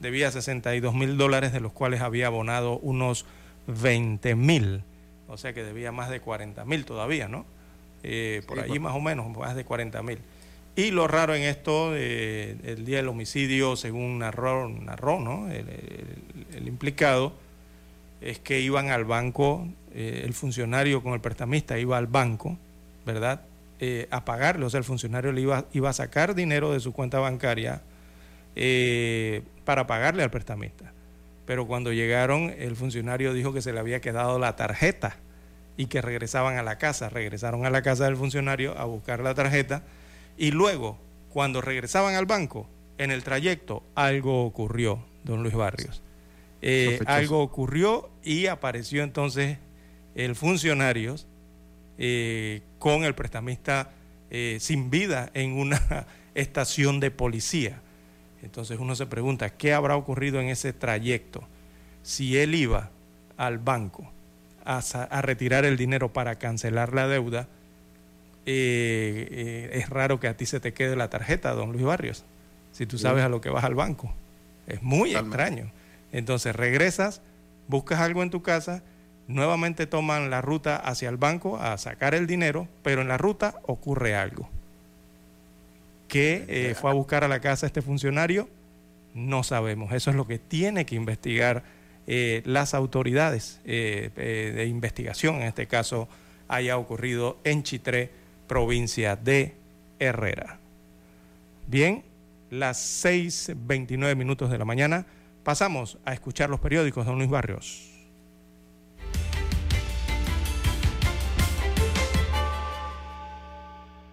debía 62 mil dólares de los cuales había abonado unos 20 mil, o sea que debía más de 40 mil todavía, ¿no? por allí más o menos, más de 40 mil. Y lo raro en esto, el día del homicidio, según narró, narró ¿no? el implicado, es que iban al banco, eh, el funcionario con el prestamista iba al banco, ¿verdad? Eh, a pagarle, o sea, el funcionario le iba, iba a sacar dinero de su cuenta bancaria eh, para pagarle al prestamista. Pero cuando llegaron, el funcionario dijo que se le había quedado la tarjeta y que regresaban a la casa. Regresaron a la casa del funcionario a buscar la tarjeta y luego, cuando regresaban al banco, en el trayecto, algo ocurrió, don Luis Barrios. Eh, algo ocurrió y apareció entonces el funcionario eh, con el prestamista eh, sin vida en una estación de policía. Entonces uno se pregunta, ¿qué habrá ocurrido en ese trayecto? Si él iba al banco a, retirar el dinero para cancelar la deuda, es raro que a ti se te quede la tarjeta, don Luis Barrios, si tú sabes a lo que vas al banco. Es muy extraño. Entonces regresas, buscas algo en tu casa, nuevamente toman la ruta hacia el banco a sacar el dinero, pero en la ruta ocurre algo. ¿Qué eh, fue a buscar a la casa este funcionario? No sabemos. Eso es lo que tiene que investigar eh, las autoridades eh, de investigación, en este caso haya ocurrido en Chitré, provincia de Herrera. Bien, las 6.29 minutos de la mañana. Pasamos a escuchar los periódicos, don Luis Barrios.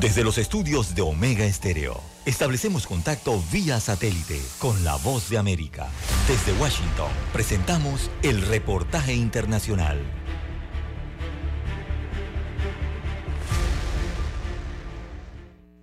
Desde los estudios de Omega Estéreo, establecemos contacto vía satélite con la voz de América. Desde Washington, presentamos el reportaje internacional.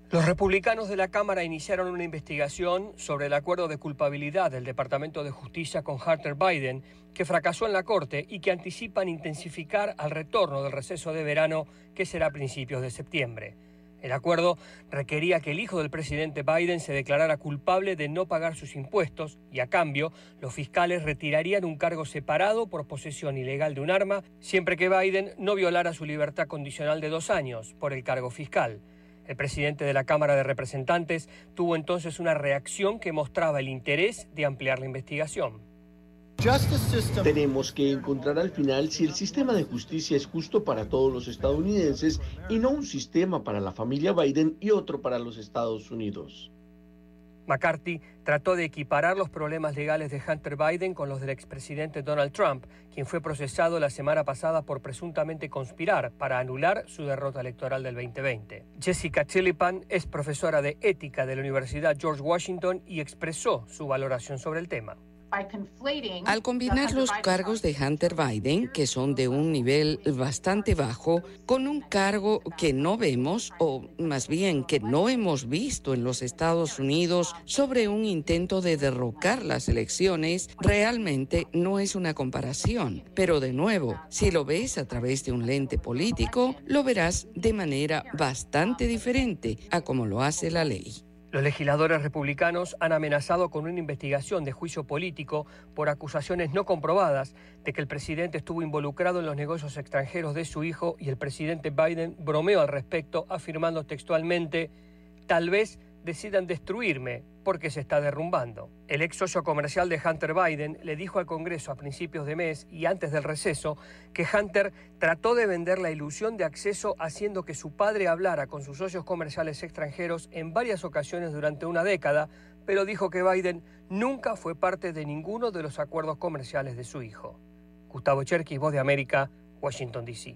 Los republicanos de la Cámara iniciaron una investigación sobre el acuerdo de culpabilidad del Departamento de Justicia con Hunter Biden, que fracasó en la Corte y que anticipan intensificar al retorno del receso de verano, que será a principios de septiembre. El acuerdo requería que el hijo del presidente Biden se declarara culpable de no pagar sus impuestos y a cambio los fiscales retirarían un cargo separado por posesión ilegal de un arma siempre que Biden no violara su libertad condicional de dos años por el cargo fiscal. El presidente de la Cámara de Representantes tuvo entonces una reacción que mostraba el interés de ampliar la investigación. Tenemos que encontrar al final si el sistema de justicia es justo para todos los estadounidenses y no un sistema para la familia Biden y otro para los Estados Unidos. McCarthy trató de equiparar los problemas legales de Hunter Biden con los del expresidente Donald Trump, quien fue procesado la semana pasada por presuntamente conspirar para anular su derrota electoral del 2020. Jessica Chilipan es profesora de ética de la Universidad George Washington y expresó su valoración sobre el tema. Al combinar los cargos de Hunter Biden, que son de un nivel bastante bajo, con un cargo que no vemos, o más bien que no hemos visto en los Estados Unidos sobre un intento de derrocar las elecciones, realmente no es una comparación. Pero de nuevo, si lo ves a través de un lente político, lo verás de manera bastante diferente a como lo hace la ley. Los legisladores republicanos han amenazado con una investigación de juicio político por acusaciones no comprobadas de que el presidente estuvo involucrado en los negocios extranjeros de su hijo y el presidente Biden bromeó al respecto afirmando textualmente, tal vez decidan destruirme porque se está derrumbando. El ex socio comercial de Hunter Biden le dijo al Congreso a principios de mes y antes del receso que Hunter trató de vender la ilusión de acceso haciendo que su padre hablara con sus socios comerciales extranjeros en varias ocasiones durante una década, pero dijo que Biden nunca fue parte de ninguno de los acuerdos comerciales de su hijo. Gustavo Cherkis, Voz de América, Washington, D.C.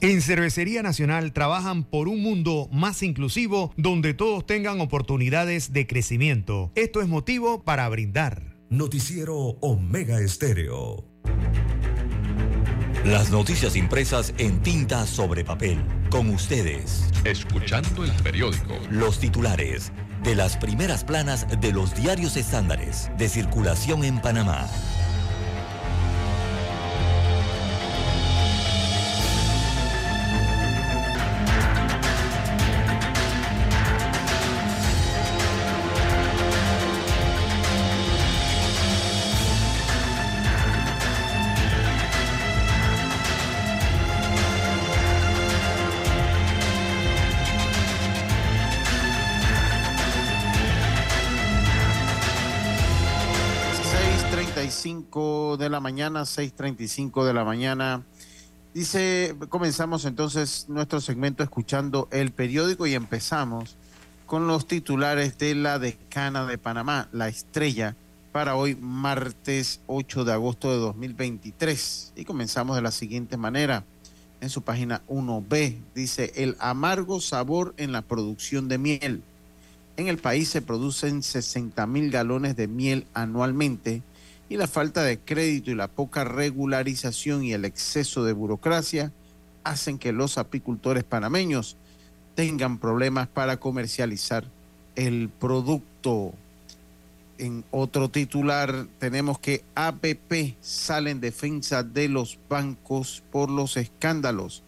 En Cervecería Nacional trabajan por un mundo más inclusivo donde todos tengan oportunidades de crecimiento. Esto es motivo para brindar. Noticiero Omega Estéreo. Las noticias impresas en tinta sobre papel. Con ustedes. Escuchando el periódico. Los titulares de las primeras planas de los diarios estándares de circulación en Panamá. La mañana, 6.35 de la mañana. Dice, comenzamos entonces nuestro segmento escuchando el periódico y empezamos con los titulares de la decana de Panamá, la estrella, para hoy martes 8 de agosto de 2023. Y comenzamos de la siguiente manera. En su página 1B dice, el amargo sabor en la producción de miel. En el país se producen 60 mil galones de miel anualmente y la falta de crédito y la poca regularización y el exceso de burocracia hacen que los apicultores panameños tengan problemas para comercializar el producto. En otro titular tenemos que APP sale en defensa de los bancos por los escándalos.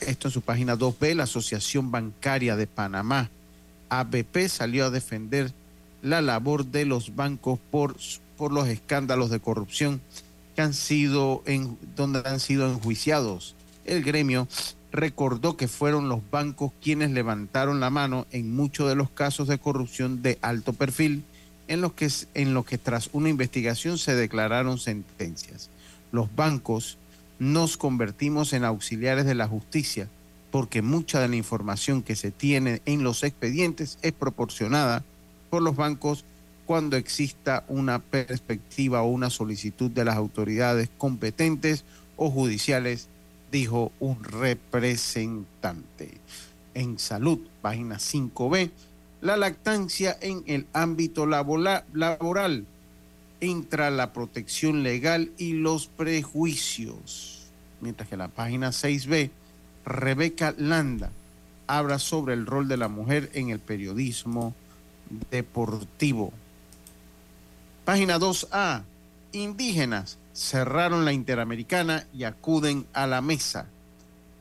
Esto en su página 2B, la Asociación Bancaria de Panamá. APP salió a defender la labor de los bancos por por los escándalos de corrupción que han sido en, donde han sido enjuiciados. El gremio recordó que fueron los bancos quienes levantaron la mano en muchos de los casos de corrupción de alto perfil en los que, en los que tras una investigación se declararon sentencias. Los bancos nos convertimos en auxiliares de la justicia porque mucha de la información que se tiene en los expedientes es proporcionada por los bancos cuando exista una perspectiva o una solicitud de las autoridades competentes o judiciales, dijo un representante. En salud, página 5B, la lactancia en el ámbito laboral entra la protección legal y los prejuicios. Mientras que la página 6B, Rebeca Landa habla sobre el rol de la mujer en el periodismo deportivo. Página 2A. Indígenas cerraron la Interamericana y acuden a la mesa.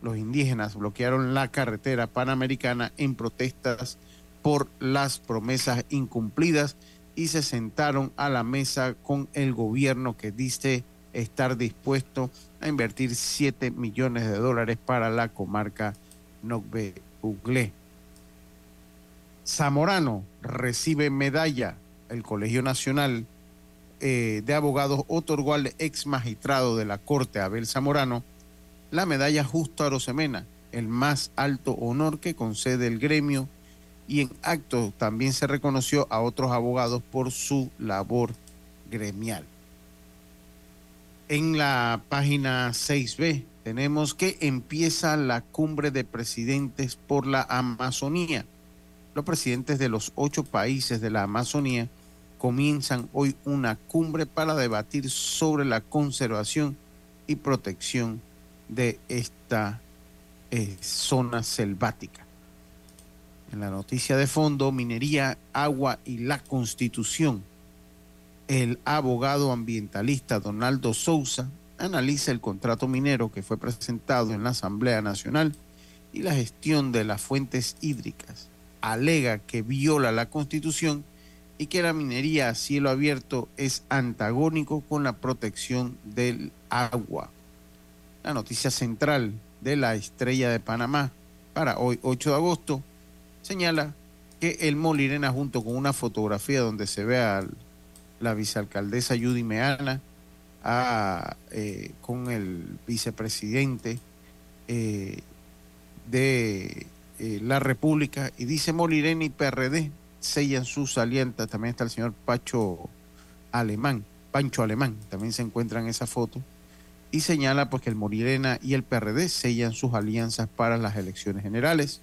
Los indígenas bloquearon la carretera panamericana en protestas por las promesas incumplidas y se sentaron a la mesa con el gobierno que dice estar dispuesto a invertir 7 millones de dólares para la comarca Nogbe Uglé. Zamorano recibe medalla. El Colegio Nacional eh, de Abogados otorgó al ex magistrado de la Corte, Abel Zamorano, la medalla Justo Arosemena, el más alto honor que concede el gremio, y en acto también se reconoció a otros abogados por su labor gremial. En la página 6B tenemos que empieza la cumbre de presidentes por la Amazonía. Los presidentes de los ocho países de la Amazonía comienzan hoy una cumbre para debatir sobre la conservación y protección de esta eh, zona selvática. En la noticia de fondo, minería, agua y la constitución el abogado ambientalista Donaldo Sousa analiza el contrato minero que fue presentado en la Asamblea Nacional y la gestión de las fuentes hídricas. Alega que viola la Constitución y que la minería a cielo abierto es antagónico con la protección del agua. La noticia central de la estrella de Panamá para hoy 8 de agosto señala que el Molirena junto con una fotografía donde se ve al la vicealcaldesa Judy Meana, eh, con el vicepresidente eh, de eh, la República, y dice Molirena y PRD sellan sus alianzas. También está el señor Pacho Alemán, Pancho Alemán, también se encuentra en esa foto. Y señala pues que el Molirena y el PRD sellan sus alianzas para las elecciones generales.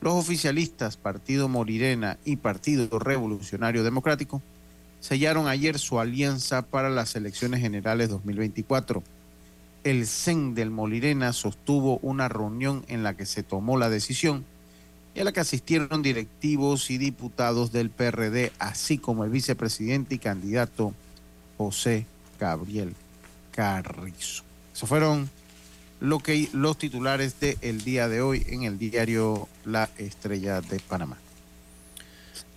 Los oficialistas, Partido Morirena y Partido Revolucionario Democrático, sellaron ayer su alianza para las elecciones generales 2024. El CEN del Molirena sostuvo una reunión en la que se tomó la decisión y a la que asistieron directivos y diputados del PRD, así como el vicepresidente y candidato José Gabriel Carrizo. Esos fueron lo que, los titulares del día de hoy en el diario La Estrella de Panamá.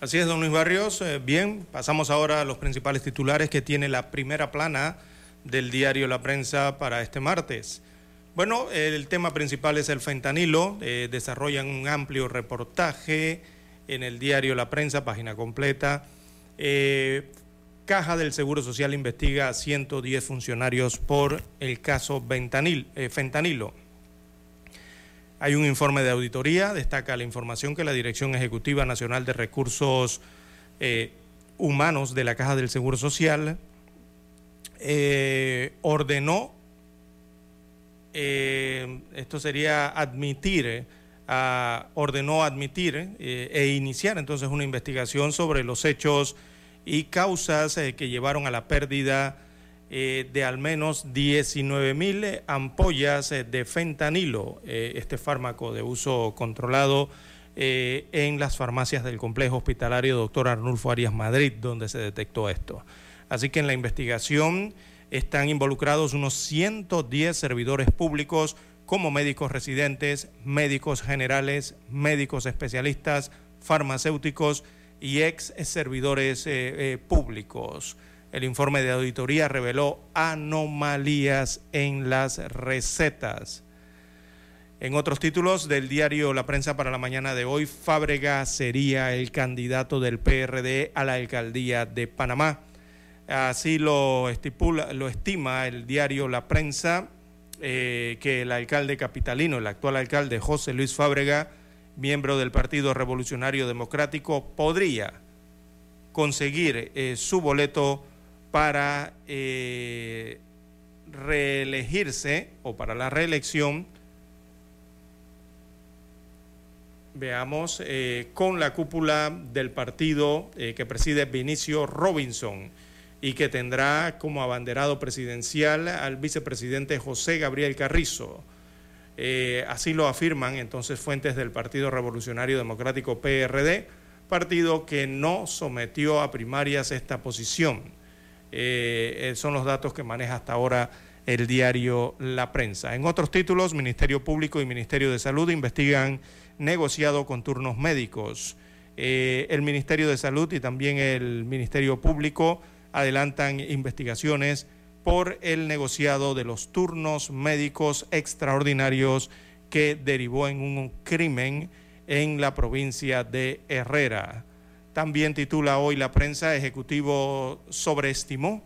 Así es, don Luis Barrios. Eh, bien, pasamos ahora a los principales titulares que tiene la primera plana del diario La Prensa para este martes. Bueno, el tema principal es el fentanilo. Eh, desarrollan un amplio reportaje en el diario La Prensa, página completa. Eh, Caja del Seguro Social investiga a 110 funcionarios por el caso fentanilo. Hay un informe de auditoría, destaca la información que la Dirección Ejecutiva Nacional de Recursos eh, Humanos de la Caja del Seguro Social eh, ordenó, eh, esto sería admitir, ordenó admitir e iniciar entonces una investigación sobre los hechos y causas que llevaron a la pérdida eh, de al menos 19 mil ampollas eh, de fentanilo, eh, este fármaco de uso controlado en las farmacias del complejo hospitalario Dr. Arnulfo Arias Madrid, donde se detectó esto. Así que en la investigación están involucrados unos 110 servidores públicos como médicos residentes, médicos generales, médicos especialistas, farmacéuticos y ex servidores públicos. El informe de auditoría reveló anomalías en las recetas. En otros títulos del diario La Prensa para la mañana de hoy, Fábrega sería el candidato del PRD a la alcaldía de Panamá. Así lo, estipula, lo estima el diario La Prensa, eh, que el alcalde capitalino, el actual alcalde José Luis Fábrega, miembro del Partido Revolucionario Democrático, podría conseguir eh, su boleto para eh, reelegirse o para la reelección, veamos, con la cúpula del partido que preside Vinicio Robinson y que tendrá como abanderado presidencial al vicepresidente José Gabriel Carrizo. así lo afirman entonces fuentes del Partido Revolucionario Democrático PRD, partido que no sometió a primarias esta posición. Eh, son los datos que maneja hasta ahora el diario La Prensa. En otros títulos, Ministerio Público y Ministerio de Salud investigan negociado con turnos médicos. Eh, el Ministerio de Salud y también el Ministerio Público adelantan investigaciones por el negociado de los turnos médicos extraordinarios que derivó en un crimen en la provincia de Herrera. También titula hoy la prensa, Ejecutivo sobreestimó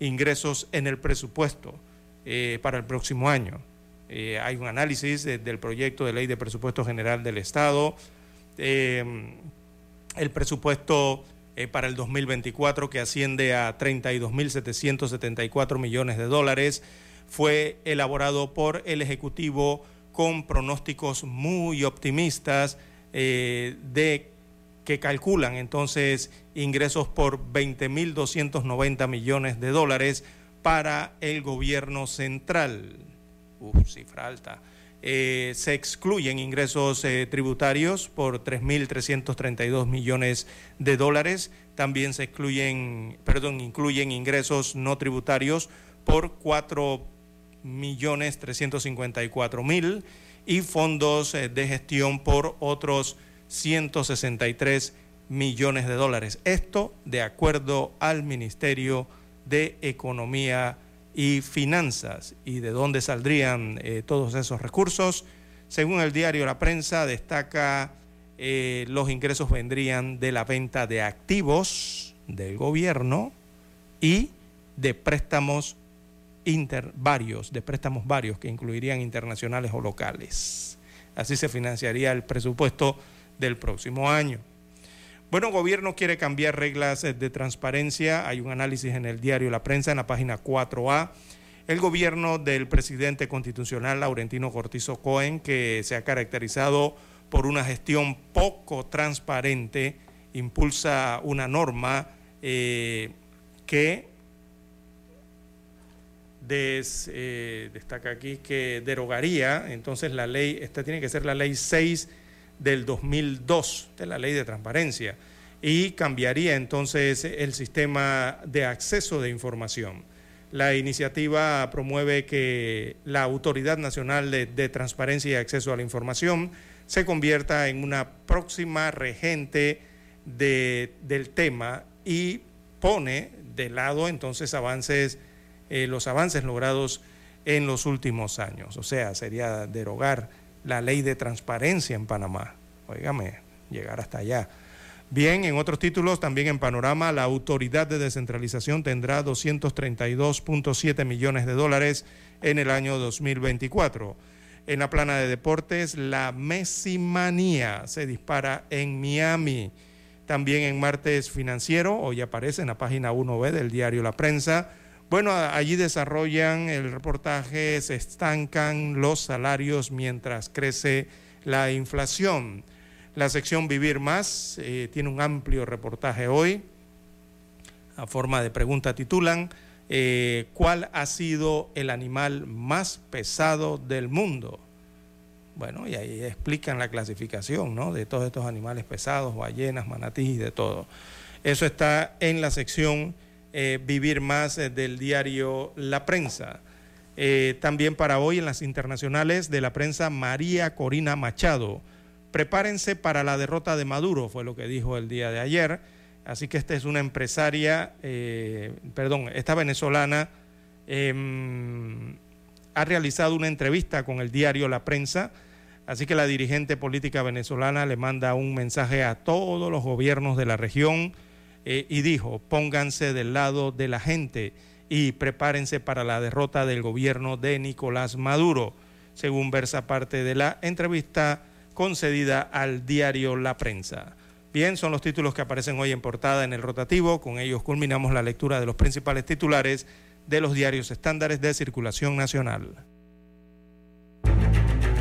ingresos en el presupuesto eh, para el próximo año. Eh, hay un análisis del proyecto de ley de presupuesto general del Estado. Eh, el presupuesto para el 2024, que asciende a 32.774 millones de dólares, fue elaborado por el Ejecutivo con pronósticos muy optimistas de que calculan entonces ingresos por 20.290 millones de dólares para el gobierno central. Uf, cifra alta. Eh, se excluyen ingresos eh, tributarios por 3.332 millones de dólares. También se excluyen, perdón, incluyen ingresos no tributarios por 4 millones 354 mil y fondos eh, de gestión por otros 163 millones de dólares. Esto de acuerdo al Ministerio de Economía y Finanzas. ¿Y de dónde saldrían eh, todos esos recursos? Según el diario La Prensa, destaca eh, los ingresos vendrían de la venta de activos del gobierno y de préstamos inter, varios, de préstamos varios que incluirían internacionales o locales. Así se financiaría el presupuesto del próximo año. Bueno, gobierno quiere cambiar reglas eh, de transparencia. Hay un análisis en el diario La Prensa en la página 4A. El gobierno del presidente constitucional Laurentino Cortizo Cohen, que se ha caracterizado por una gestión poco transparente, impulsa una norma eh, que eh, destaca aquí que derogaría entonces la ley, esta tiene que ser la ley 6 del 2002 de la ley de transparencia y cambiaría entonces el sistema de acceso de información. La iniciativa promueve que la Autoridad Nacional de, Transparencia y Acceso a la Información se convierta en una próxima regente del tema y pone de lado entonces avances, eh, los avances logrados en los últimos años. O sea, sería derogar la ley de transparencia en Panamá. Óigame, llegar hasta allá. Bien, en otros títulos, también en Panorama, la Autoridad de Descentralización tendrá 232.7 millones de dólares en el año 2024. En la plana de deportes, la Mesimanía se dispara en Miami. También en martes financiero, hoy aparece en la página 1B del diario La Prensa, bueno, allí desarrollan el reportaje, se estancan los salarios mientras crece la inflación. La sección Vivir Más eh, tiene un amplio reportaje hoy. A forma de pregunta titulan, eh, ¿cuál ha sido el animal más pesado del mundo? Bueno, y ahí explican la clasificación ¿no? de todos estos animales pesados, ballenas, manatís y de todo. Eso está en la sección eh, vivir más eh, del diario La Prensa. Eh, también para hoy en las internacionales de la prensa, María Corina Machado. Prepárense para la derrota de Maduro, fue lo que dijo el día de ayer. Así que esta es una empresaria, perdón, esta venezolana em, ha realizado una entrevista con el diario La Prensa. Así que la dirigente política venezolana le manda un mensaje a todos los gobiernos de la región eh, y dijo, pónganse del lado de la gente y prepárense para la derrota del gobierno de Nicolás Maduro, según versa parte de la entrevista concedida al diario La Prensa. Bien, son los títulos que aparecen hoy en portada en el rotativo. Con ellos culminamos la lectura de los principales titulares de los diarios estándares de circulación nacional.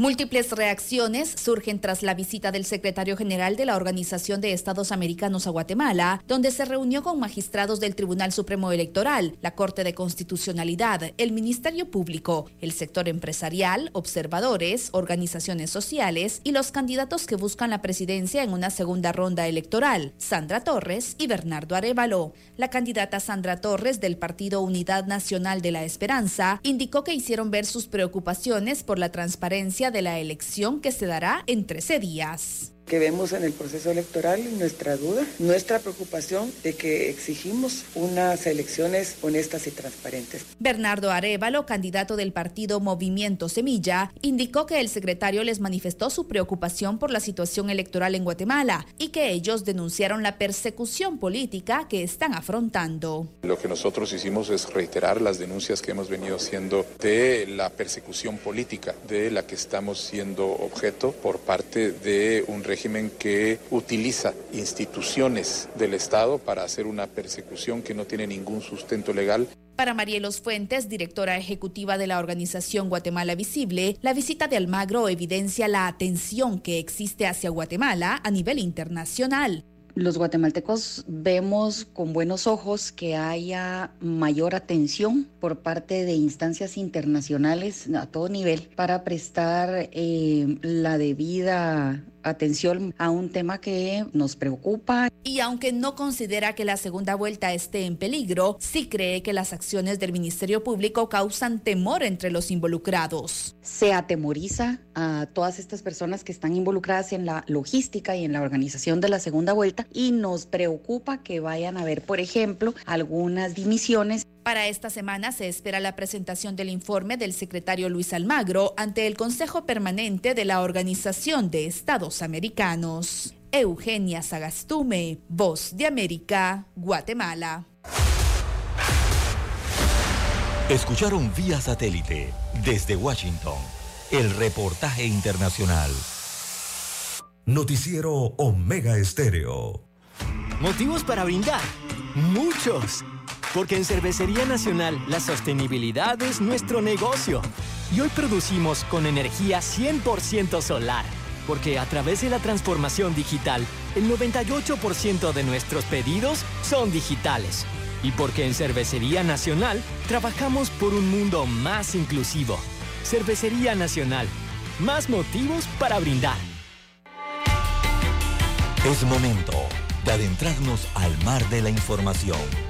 Múltiples reacciones surgen tras la visita del secretario general de la Organización de Estados Americanos a Guatemala, donde se reunió con magistrados del Tribunal Supremo Electoral, la Corte de Constitucionalidad, el Ministerio Público, el sector empresarial, observadores, organizaciones sociales y los candidatos que buscan la presidencia en una segunda ronda electoral, Sandra Torres y Bernardo Arevalo. La candidata Sandra Torres del Partido Unidad Nacional de la Esperanza indicó que hicieron ver sus preocupaciones por la transparencia de la elección que se dará en 13 días que vemos en el proceso electoral, nuestra duda, nuestra preocupación de que exigimos unas elecciones honestas y transparentes. Bernardo Arevalo, candidato del partido Movimiento Semilla, indicó que el secretario les manifestó su preocupación por la situación electoral en Guatemala y que ellos denunciaron la persecución política que están afrontando. Lo que nosotros hicimos es reiterar las denuncias que hemos venido haciendo de la persecución política de la que estamos siendo objeto por parte de un régimen régimen que utiliza instituciones del Estado para hacer una persecución que no tiene ningún sustento legal. Para Marielos Fuentes, directora ejecutiva de la organización Guatemala Visible, la visita de Almagro evidencia la atención que existe hacia Guatemala a nivel internacional los guatemaltecos vemos con buenos ojos que haya mayor atención por parte de instancias internacionales a todo nivel para prestar eh, la debida atención a un tema que nos preocupa. Y aunque no considera que la segunda vuelta esté en peligro, sí cree que las acciones del Ministerio Público causan temor entre los involucrados. Se atemoriza a todas estas personas que están involucradas en la logística y en la organización de la segunda vuelta y nos preocupa que vayan a haber, por ejemplo, algunas dimisiones. Para esta semana se espera la presentación del informe del secretario Luis Almagro ante el Consejo Permanente de la Organización de Estados Americanos. Eugenia Sagastume, Voz de América, Guatemala. Escucharon vía satélite desde Washington el reportaje internacional. Noticiero Omega Estéreo. Motivos para brindar. Muchos. Porque en Cervecería Nacional la sostenibilidad es nuestro negocio. Y hoy producimos con energía 100% solar. Porque a través de la transformación digital, el 98% de nuestros pedidos son digitales. Y porque en Cervecería Nacional trabajamos por un mundo más inclusivo. Cervecería Nacional. Más motivos para brindar. Es momento de adentrarnos al mar de la información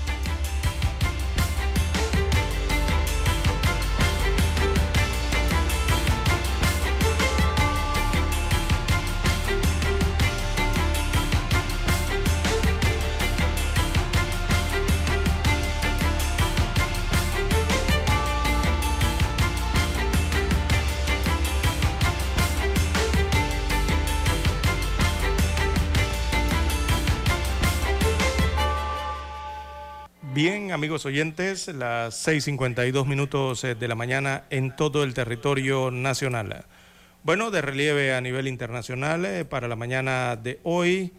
Amigos oyentes, las 6.52 minutos eh, de la mañana en todo el territorio nacional. Bueno, de relieve a nivel internacional, eh, para la mañana de hoy,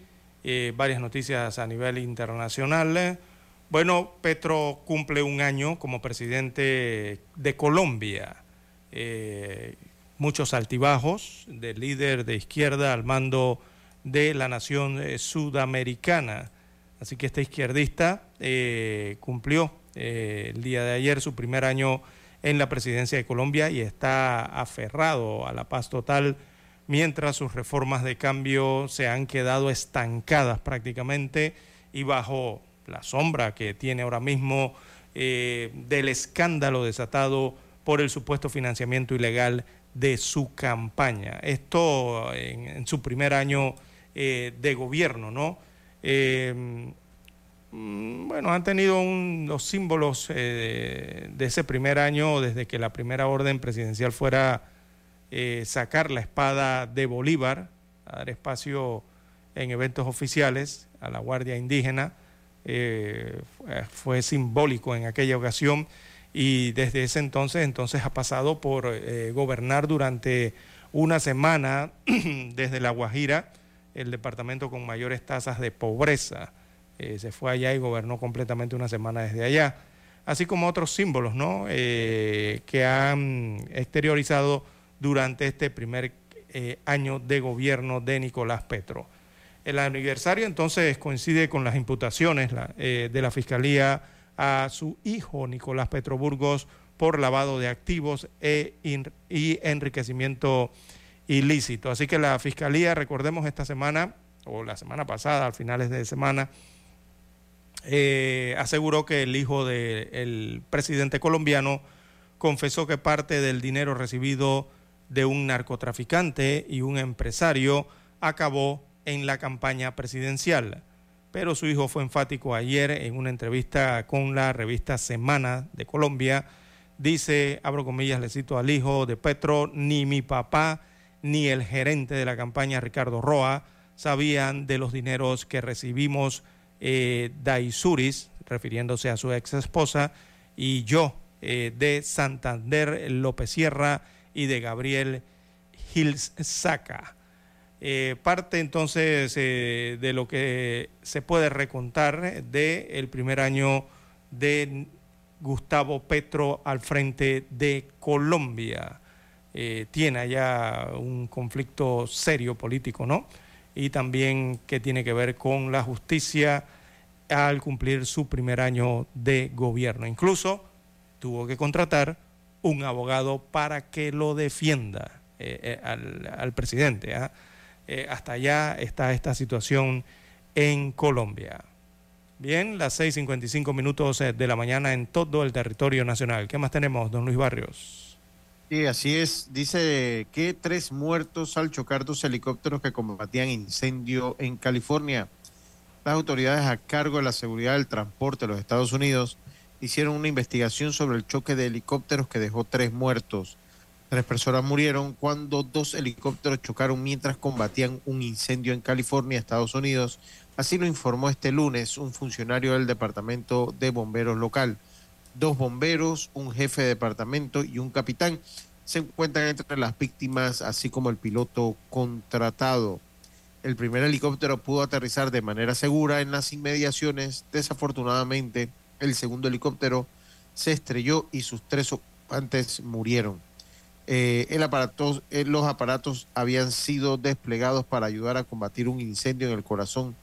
eh, varias noticias a nivel internacional. Bueno, Petro cumple un año como presidente de Colombia. muchos altibajos del líder de izquierda al mando de la nación sudamericana. Así que este izquierdista eh, cumplió eh, el día de ayer su primer año en la presidencia de Colombia y está aferrado a la paz total mientras sus reformas de cambio se han quedado estancadas prácticamente y bajo la sombra que tiene ahora mismo eh, del escándalo desatado por el supuesto financiamiento ilegal de su campaña. Esto en, su primer año de gobierno, ¿no? Eh, mm, bueno, han tenido los símbolos eh, de ese primer año, desde que la primera orden presidencial fuera eh, sacar la espada de Bolívar, a dar espacio en eventos oficiales a la Guardia Indígena. fue simbólico en aquella ocasión y desde ese entonces, entonces ha pasado por gobernar durante una semana desde La Guajira el departamento con mayores tasas de pobreza eh, se fue allá y gobernó completamente una semana desde allá, así como otros símbolos ¿no? Eh, que han exteriorizado durante este primer eh, año de gobierno de Nicolás Petro. El aniversario entonces coincide con las imputaciones de la Fiscalía a su hijo Nicolás Petro Burgos por lavado de activos e y enriquecimiento ilícito. Así que la Fiscalía, recordemos esta semana, o la semana pasada, a finales de semana, eh, aseguró que el hijo del presidente colombiano confesó que parte del dinero recibido de un narcotraficante y un empresario acabó en la campaña presidencial. Pero su hijo fue enfático ayer en una entrevista con la revista Semana de Colombia. Dice, abro comillas, le cito al hijo de Petro, ni mi papá ni el gerente de la campaña, Ricardo Roa, sabían de los dineros que recibimos eh, Daisuris, refiriéndose a su ex esposa, y yo eh, de Santander López Sierra y de Gabriel Gils. Eh, parte entonces eh, de lo que se puede recontar del el primer año de Gustavo Petro al frente de Colombia. Tiene allá un conflicto serio político, ¿no? y también que tiene que ver con la justicia al cumplir su primer año de gobierno. Incluso tuvo que contratar un abogado para que lo defienda eh, eh, al, presidente. ¿ah? Eh, hasta allá está esta situación en Colombia. Bien, las 6.55 minutos de la mañana en todo el territorio nacional. ¿Qué más tenemos, don Luis Barrios? Sí, así es. Dice que tres muertos al chocar dos helicópteros que combatían incendio en California. Las autoridades a cargo de la seguridad del transporte de los Estados Unidos hicieron una investigación sobre el choque de helicópteros que dejó tres muertos. Tres personas murieron cuando dos helicópteros chocaron mientras combatían un incendio en California, Estados Unidos. Así lo informó este lunes un funcionario del Departamento de Bomberos local dos bomberos, un jefe de departamento y un capitán se encuentran entre las víctimas, así como el piloto contratado. El primer helicóptero pudo aterrizar de manera segura en las inmediaciones. Desafortunadamente, el segundo helicóptero se estrelló y sus tres ocupantes murieron. Eh, el aparato, eh, los aparatos habían sido desplegados para ayudar a combatir un incendio en el corazón,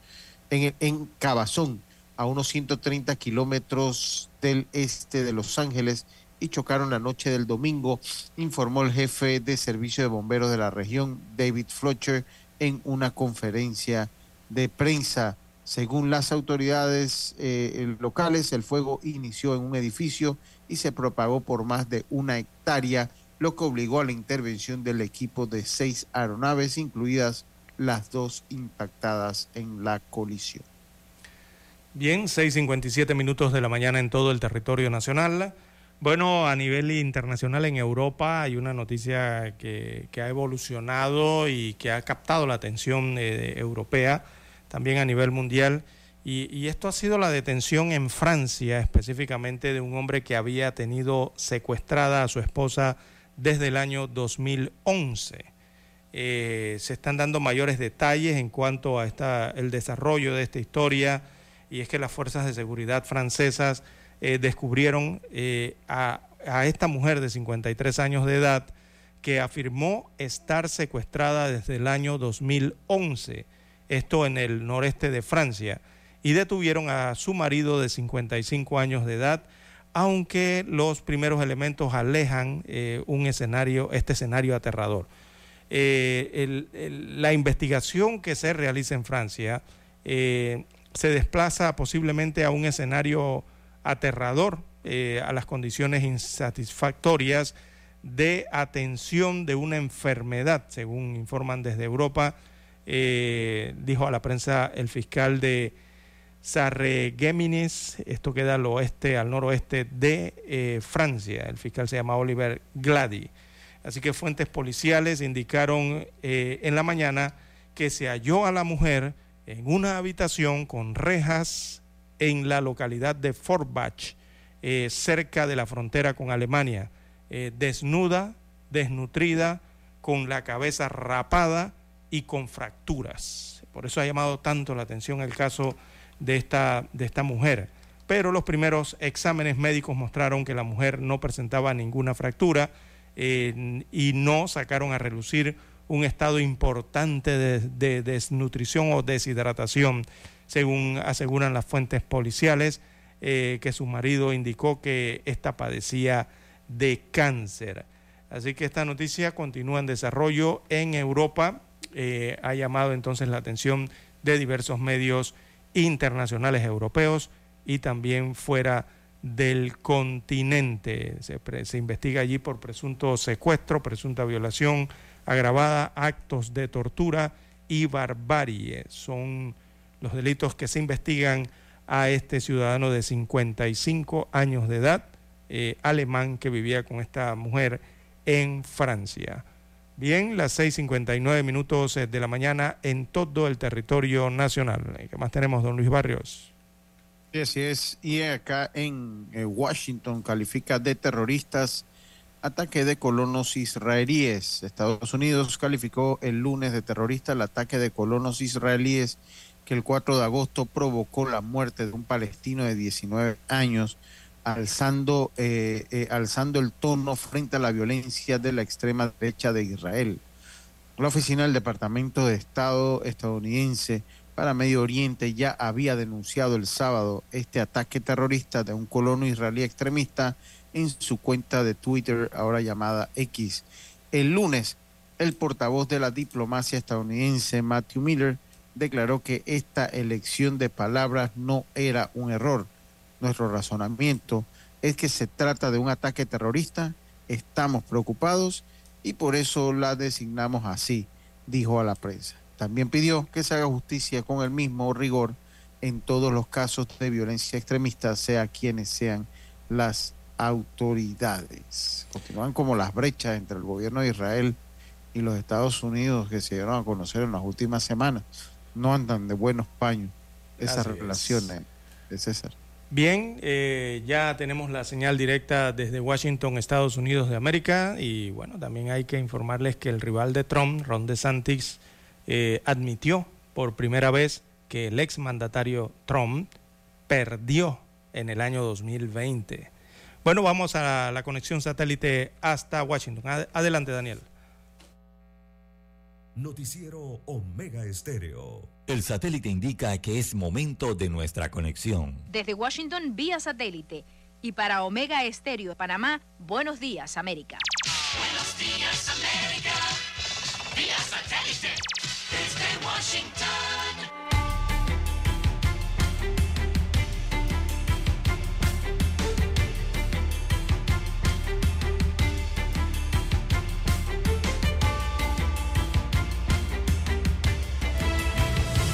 en, en Cabazón, a unos 130 kilómetros del este de Los Ángeles y chocaron la noche del domingo, informó el jefe de servicio de bomberos de la región, David Fletcher, en una conferencia de prensa. Según las autoridades eh, locales, el fuego inició en un edificio y se propagó por más de una hectárea, lo que obligó a la intervención del equipo de seis aeronaves, incluidas las dos impactadas en la colisión. Bien, 6.57 minutos de la mañana en todo el territorio nacional. Bueno, a nivel internacional en Europa hay una noticia que, ha evolucionado y que ha captado la atención eh, europea, también a nivel mundial. Y, esto ha sido la detención en Francia, específicamente de un hombre que había tenido secuestrada a su esposa desde el año 2011. Eh, se están dando mayores detalles en cuanto a esta, el desarrollo de esta historia y es que las fuerzas de seguridad francesas eh, descubrieron eh, a, esta mujer de 53 años de edad que afirmó estar secuestrada desde el año 2011, esto en el noreste de Francia, y detuvieron a su marido de 55 años de edad, aunque los primeros elementos alejan eh, un escenario, este escenario aterrador. la investigación que se realiza en Francia se desplaza posiblemente a un escenario aterrador, eh, a las condiciones insatisfactorias de atención de una enfermedad, según informan desde Europa, eh, dijo a la prensa el fiscal de Sarregueminis, esto queda al oeste, al noroeste de eh, Francia, el fiscal se llama Oliver Glady. Así que fuentes policiales indicaron en la mañana que se halló a la mujer en una habitación con rejas en la localidad de Forbach, eh, cerca de la frontera con Alemania, eh, desnuda, desnutrida, con la cabeza rapada y con fracturas. Por eso ha llamado tanto la atención el caso de esta, de esta mujer. Pero los primeros exámenes médicos mostraron que la mujer no presentaba ninguna fractura eh, y no sacaron a relucir un estado importante de, desnutrición o deshidratación, según aseguran las fuentes policiales, eh, que su marido indicó que esta padecía de cáncer. Así que esta noticia continúa en desarrollo en Europa. Eh, ha llamado entonces la atención de diversos medios internacionales europeos y también fuera del continente. Se, se investiga allí por presunto secuestro, presunta violación agravada, actos de tortura y barbarie. Son los delitos que se investigan a este ciudadano de 55 años de edad, eh, alemán, que vivía con esta mujer en Francia. Bien, las 6.59 minutos eh, de la mañana en todo el territorio nacional. ¿Qué más tenemos, don Luis Barrios? Sí, así es. Y acá en eh, Washington califica de terroristas ataque de colonos israelíes. Estados Unidos calificó el lunes de terrorista el ataque de colonos israelíes que el 4 de agosto provocó la muerte de un palestino de 19 años, alzando, eh, eh, alzando el tono frente a la violencia de la extrema derecha de Israel. La oficina del Departamento de Estado estadounidense para Medio Oriente ya había denunciado el sábado este ataque terrorista de un colono israelí extremista en su cuenta de Twitter, ahora llamada X. El lunes, el portavoz de la diplomacia estadounidense, Matthew Miller, declaró que esta elección de palabras no era un error. Nuestro razonamiento es que se trata de un ataque terrorista, estamos preocupados y por eso la designamos así, dijo a la prensa. También pidió que se haga justicia con el mismo rigor en todos los casos de violencia extremista, sea quienes sean las autoridades. Continúan como las brechas entre el gobierno de Israel y los Estados Unidos que se dieron a conocer en las últimas semanas. No andan de buenos paños esas relaciones de César. Bien, eh, ya tenemos la señal directa desde Washington, Estados Unidos de América, y bueno, también hay que informarles que el rival de Trump, Ron DeSantis, eh, admitió por primera vez que el exmandatario Trump perdió en el año 2020. Bueno, vamos a la conexión satélite hasta Washington. Adelante, Daniel. Noticiero Omega Estéreo. El satélite indica que es momento de nuestra conexión. Desde Washington, vía satélite. Y para Omega Estéreo de Panamá, buenos días, América. Buenos días, América. Vía satélite. Desde Washington.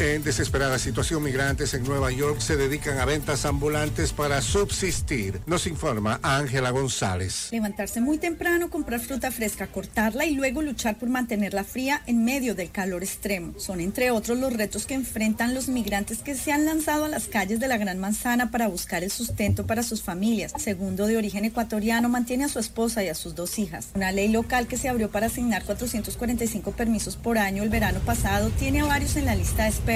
En desesperada situación, migrantes en Nueva York se dedican a ventas ambulantes para subsistir. Nos informa Ángela González. Levantarse muy temprano, comprar fruta fresca, cortarla y luego luchar por mantenerla fría en medio del calor extremo. Son entre otros los retos que enfrentan los migrantes que se han lanzado a las calles de la Gran Manzana para buscar el sustento para sus familias. Segundo de origen ecuatoriano mantiene a su esposa y a sus dos hijas. Una ley local que se abrió para asignar 445 permisos por año el verano pasado tiene a varios en la lista de espera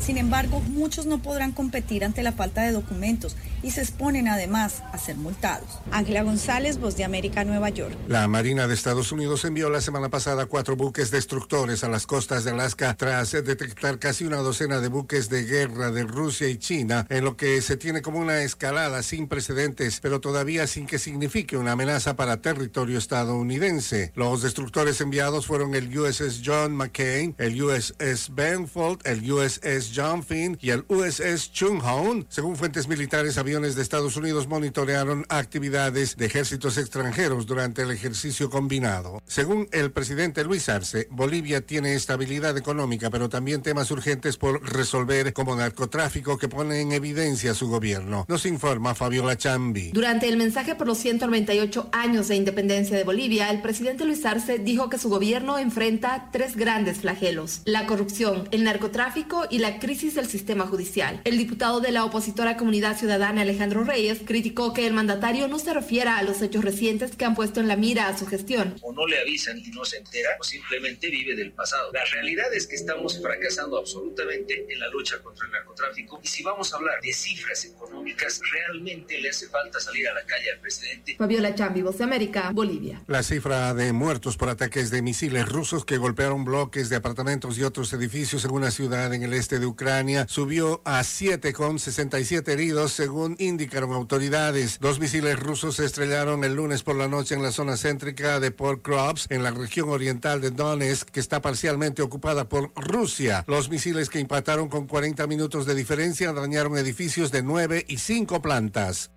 sin embargo, muchos no podrán competir ante la falta de documentos y se exponen además a ser multados. Ángela González, Voz de América, Nueva York. La Marina de Estados Unidos envió la semana pasada cuatro buques destructores a las costas de Alaska tras detectar casi una docena de buques de guerra de Rusia y China, en lo que se tiene como una escalada sin precedentes, pero todavía sin que signifique una amenaza para territorio estadounidense. Los destructores enviados fueron el USS John McCain, el USS Benfold, el USS John Finn y el USS Chung Hoon. Según fuentes militares, aviones de Estados Unidos monitorearon actividades de ejércitos extranjeros durante el ejercicio combinado. Según el presidente Luis Arce, Bolivia tiene estabilidad económica, pero también temas urgentes por resolver como narcotráfico que pone en evidencia su gobierno. Nos informa Fabiola Chambi. Durante el mensaje por los 198 años de independencia de Bolivia, el presidente Luis Arce dijo que su gobierno enfrenta tres grandes flagelos, la corrupción, el narcotráfico y la crisis del sistema judicial. El diputado de la opositora Comunidad Ciudadana Alejandro Reyes criticó que el mandatario no se refiera a los hechos recientes que han puesto en la mira a su gestión. O no le avisan y no se entera, o simplemente vive del pasado. La realidad es que estamos fracasando absolutamente en la lucha contra el narcotráfico y si vamos a hablar de cifras económicas, realmente le hace falta salir a la calle al presidente. Fabiola Chambi, Voz de América, Bolivia. La cifra de muertos por ataques de misiles rusos que golpearon bloques de apartamentos y otros edificios en una ciudad en el este de Ucrania subió a 7 con 67 heridos según indicaron autoridades. Dos misiles rusos se estrellaron el lunes por la noche en la zona céntrica de Port en la región oriental de Donetsk que está parcialmente ocupada por Rusia. Los misiles que impactaron con 40 minutos de diferencia dañaron edificios de 9 y 5 plantas.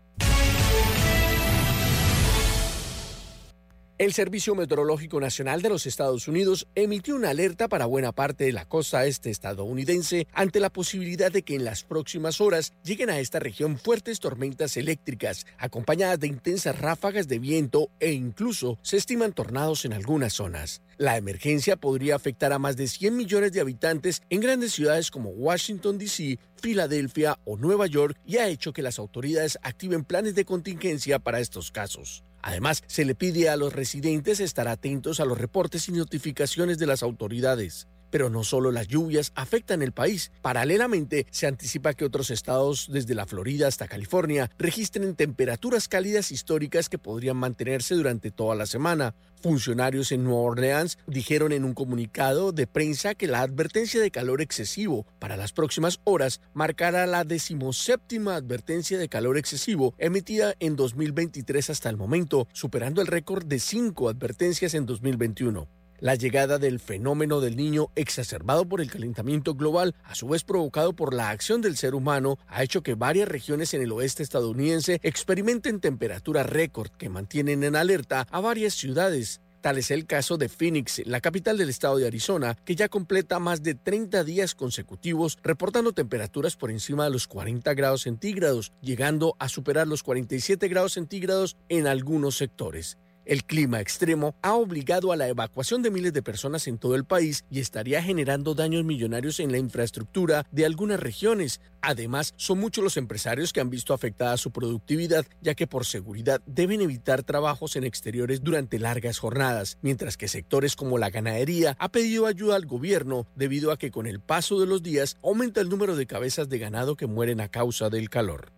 El Servicio Meteorológico Nacional de los Estados Unidos emitió una alerta para buena parte de la costa este estadounidense ante la posibilidad de que en las próximas horas lleguen a esta región fuertes tormentas eléctricas, acompañadas de intensas ráfagas de viento e incluso se estiman tornados en algunas zonas. La emergencia podría afectar a más de 100 millones de habitantes en grandes ciudades como Washington, D.C., Filadelfia o Nueva York y ha hecho que las autoridades activen planes de contingencia para estos casos. Además, se le pide a los residentes estar atentos a los reportes y notificaciones de las autoridades. Pero no solo las lluvias afectan el país. Paralelamente, se anticipa que otros estados, desde la Florida hasta California, registren temperaturas cálidas históricas que podrían mantenerse durante toda la semana. Funcionarios en Nueva Orleans dijeron en un comunicado de prensa que la advertencia de calor excesivo para las próximas horas marcará la decimoséptima advertencia de calor excesivo emitida en 2023 hasta el momento, superando el récord de cinco advertencias en 2021. La llegada del fenómeno del niño exacerbado por el calentamiento global, a su vez provocado por la acción del ser humano, ha hecho que varias regiones en el oeste estadounidense experimenten temperaturas récord que mantienen en alerta a varias ciudades. Tal es el caso de Phoenix, la capital del estado de Arizona, que ya completa más de 30 días consecutivos reportando temperaturas por encima de los 40 grados centígrados, llegando a superar los 47 grados centígrados en algunos sectores. El clima extremo ha obligado a la evacuación de miles de personas en todo el país y estaría generando daños millonarios en la infraestructura de algunas regiones. Además, son muchos los empresarios que han visto afectada su productividad, ya que por seguridad deben evitar trabajos en exteriores durante largas jornadas, mientras que sectores como la ganadería ha pedido ayuda al gobierno debido a que con el paso de los días aumenta el número de cabezas de ganado que mueren a causa del calor.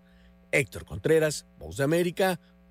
Héctor Contreras, Voz de América,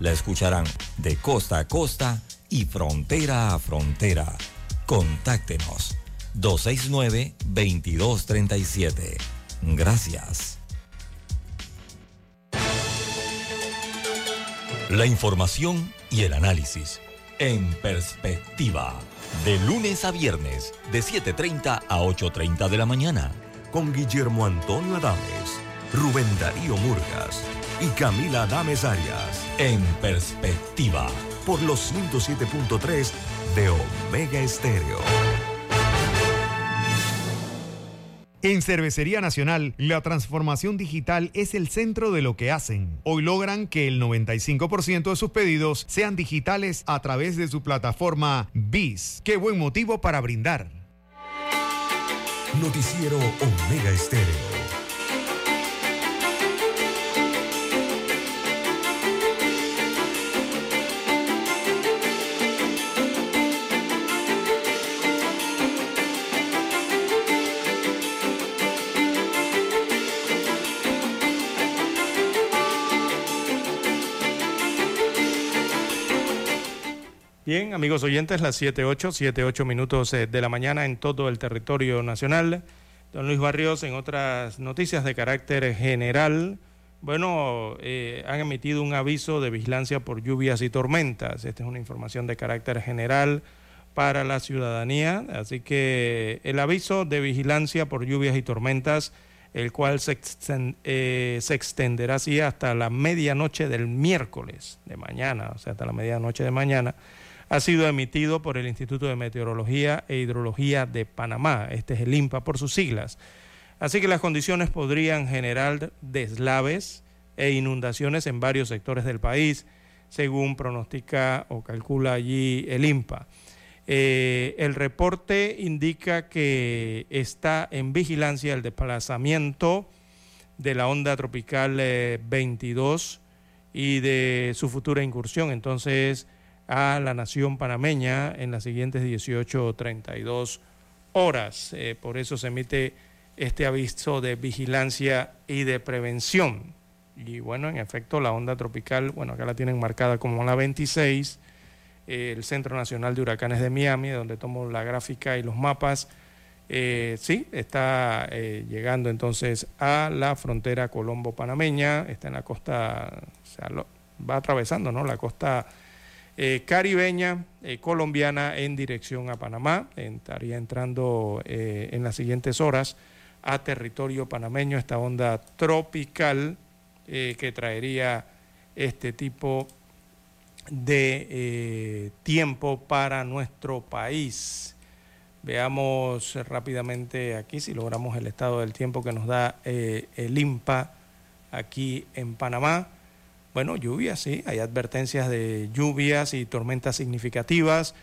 La escucharán de costa a costa y frontera a frontera. Contáctenos 269-2237. Gracias. La información y el análisis en perspectiva. De lunes a viernes, de 7.30 a 8.30 de la mañana. Con Guillermo Antonio Adames, Rubén Darío Murgas y Camila Adames Arias. En perspectiva. Por los 107.3 de Omega Estéreo. En Cervecería Nacional, la transformación digital es el centro de lo que hacen. Hoy logran que el 95% de sus pedidos sean digitales a través de su plataforma BIS. Qué buen motivo para brindar. Noticiero Omega Estéreo. Bien, amigos oyentes, las 7.8, 7.8 minutos eh, de la mañana en todo el territorio nacional. Don Luis Barrios, en otras noticias de carácter general, bueno, eh, han emitido un aviso de vigilancia por lluvias y tormentas. Esta es una información de carácter general para la ciudadanía. Así que el aviso de vigilancia por lluvias y tormentas el cual se, eh, se extenderá así hasta la medianoche del miércoles de mañana, o sea, hasta la medianoche de mañana, ha sido emitido por el Instituto de Meteorología e Hidrología de Panamá, este es el INPA por sus siglas. Así que las condiciones podrían generar deslaves e inundaciones en varios sectores del país, según pronostica o calcula allí el INPA. Eh, el reporte indica que está en vigilancia el desplazamiento de la onda tropical eh, 22 y de su futura incursión entonces a la nación panameña en las siguientes 18 o 32 horas. Eh, por eso se emite este aviso de vigilancia y de prevención. Y bueno, en efecto, la onda tropical, bueno, acá la tienen marcada como la 26 eh, el Centro Nacional de Huracanes de Miami, donde tomo la gráfica y los mapas. Eh, sí, está llegando entonces a la frontera colombo-panameña, está en la costa, o sea, lo- va atravesando ¿no? la costa eh, caribeña eh, colombiana en dirección a Panamá. Estaría entrando eh, en las siguientes horas a territorio panameño esta onda tropical que traería este tipo de tiempo para nuestro país. Veamos rápidamente aquí si logramos el estado del tiempo que nos da el INPA aquí en Panamá. Bueno, lluvias, sí, hay advertencias de lluvias y tormentas significativas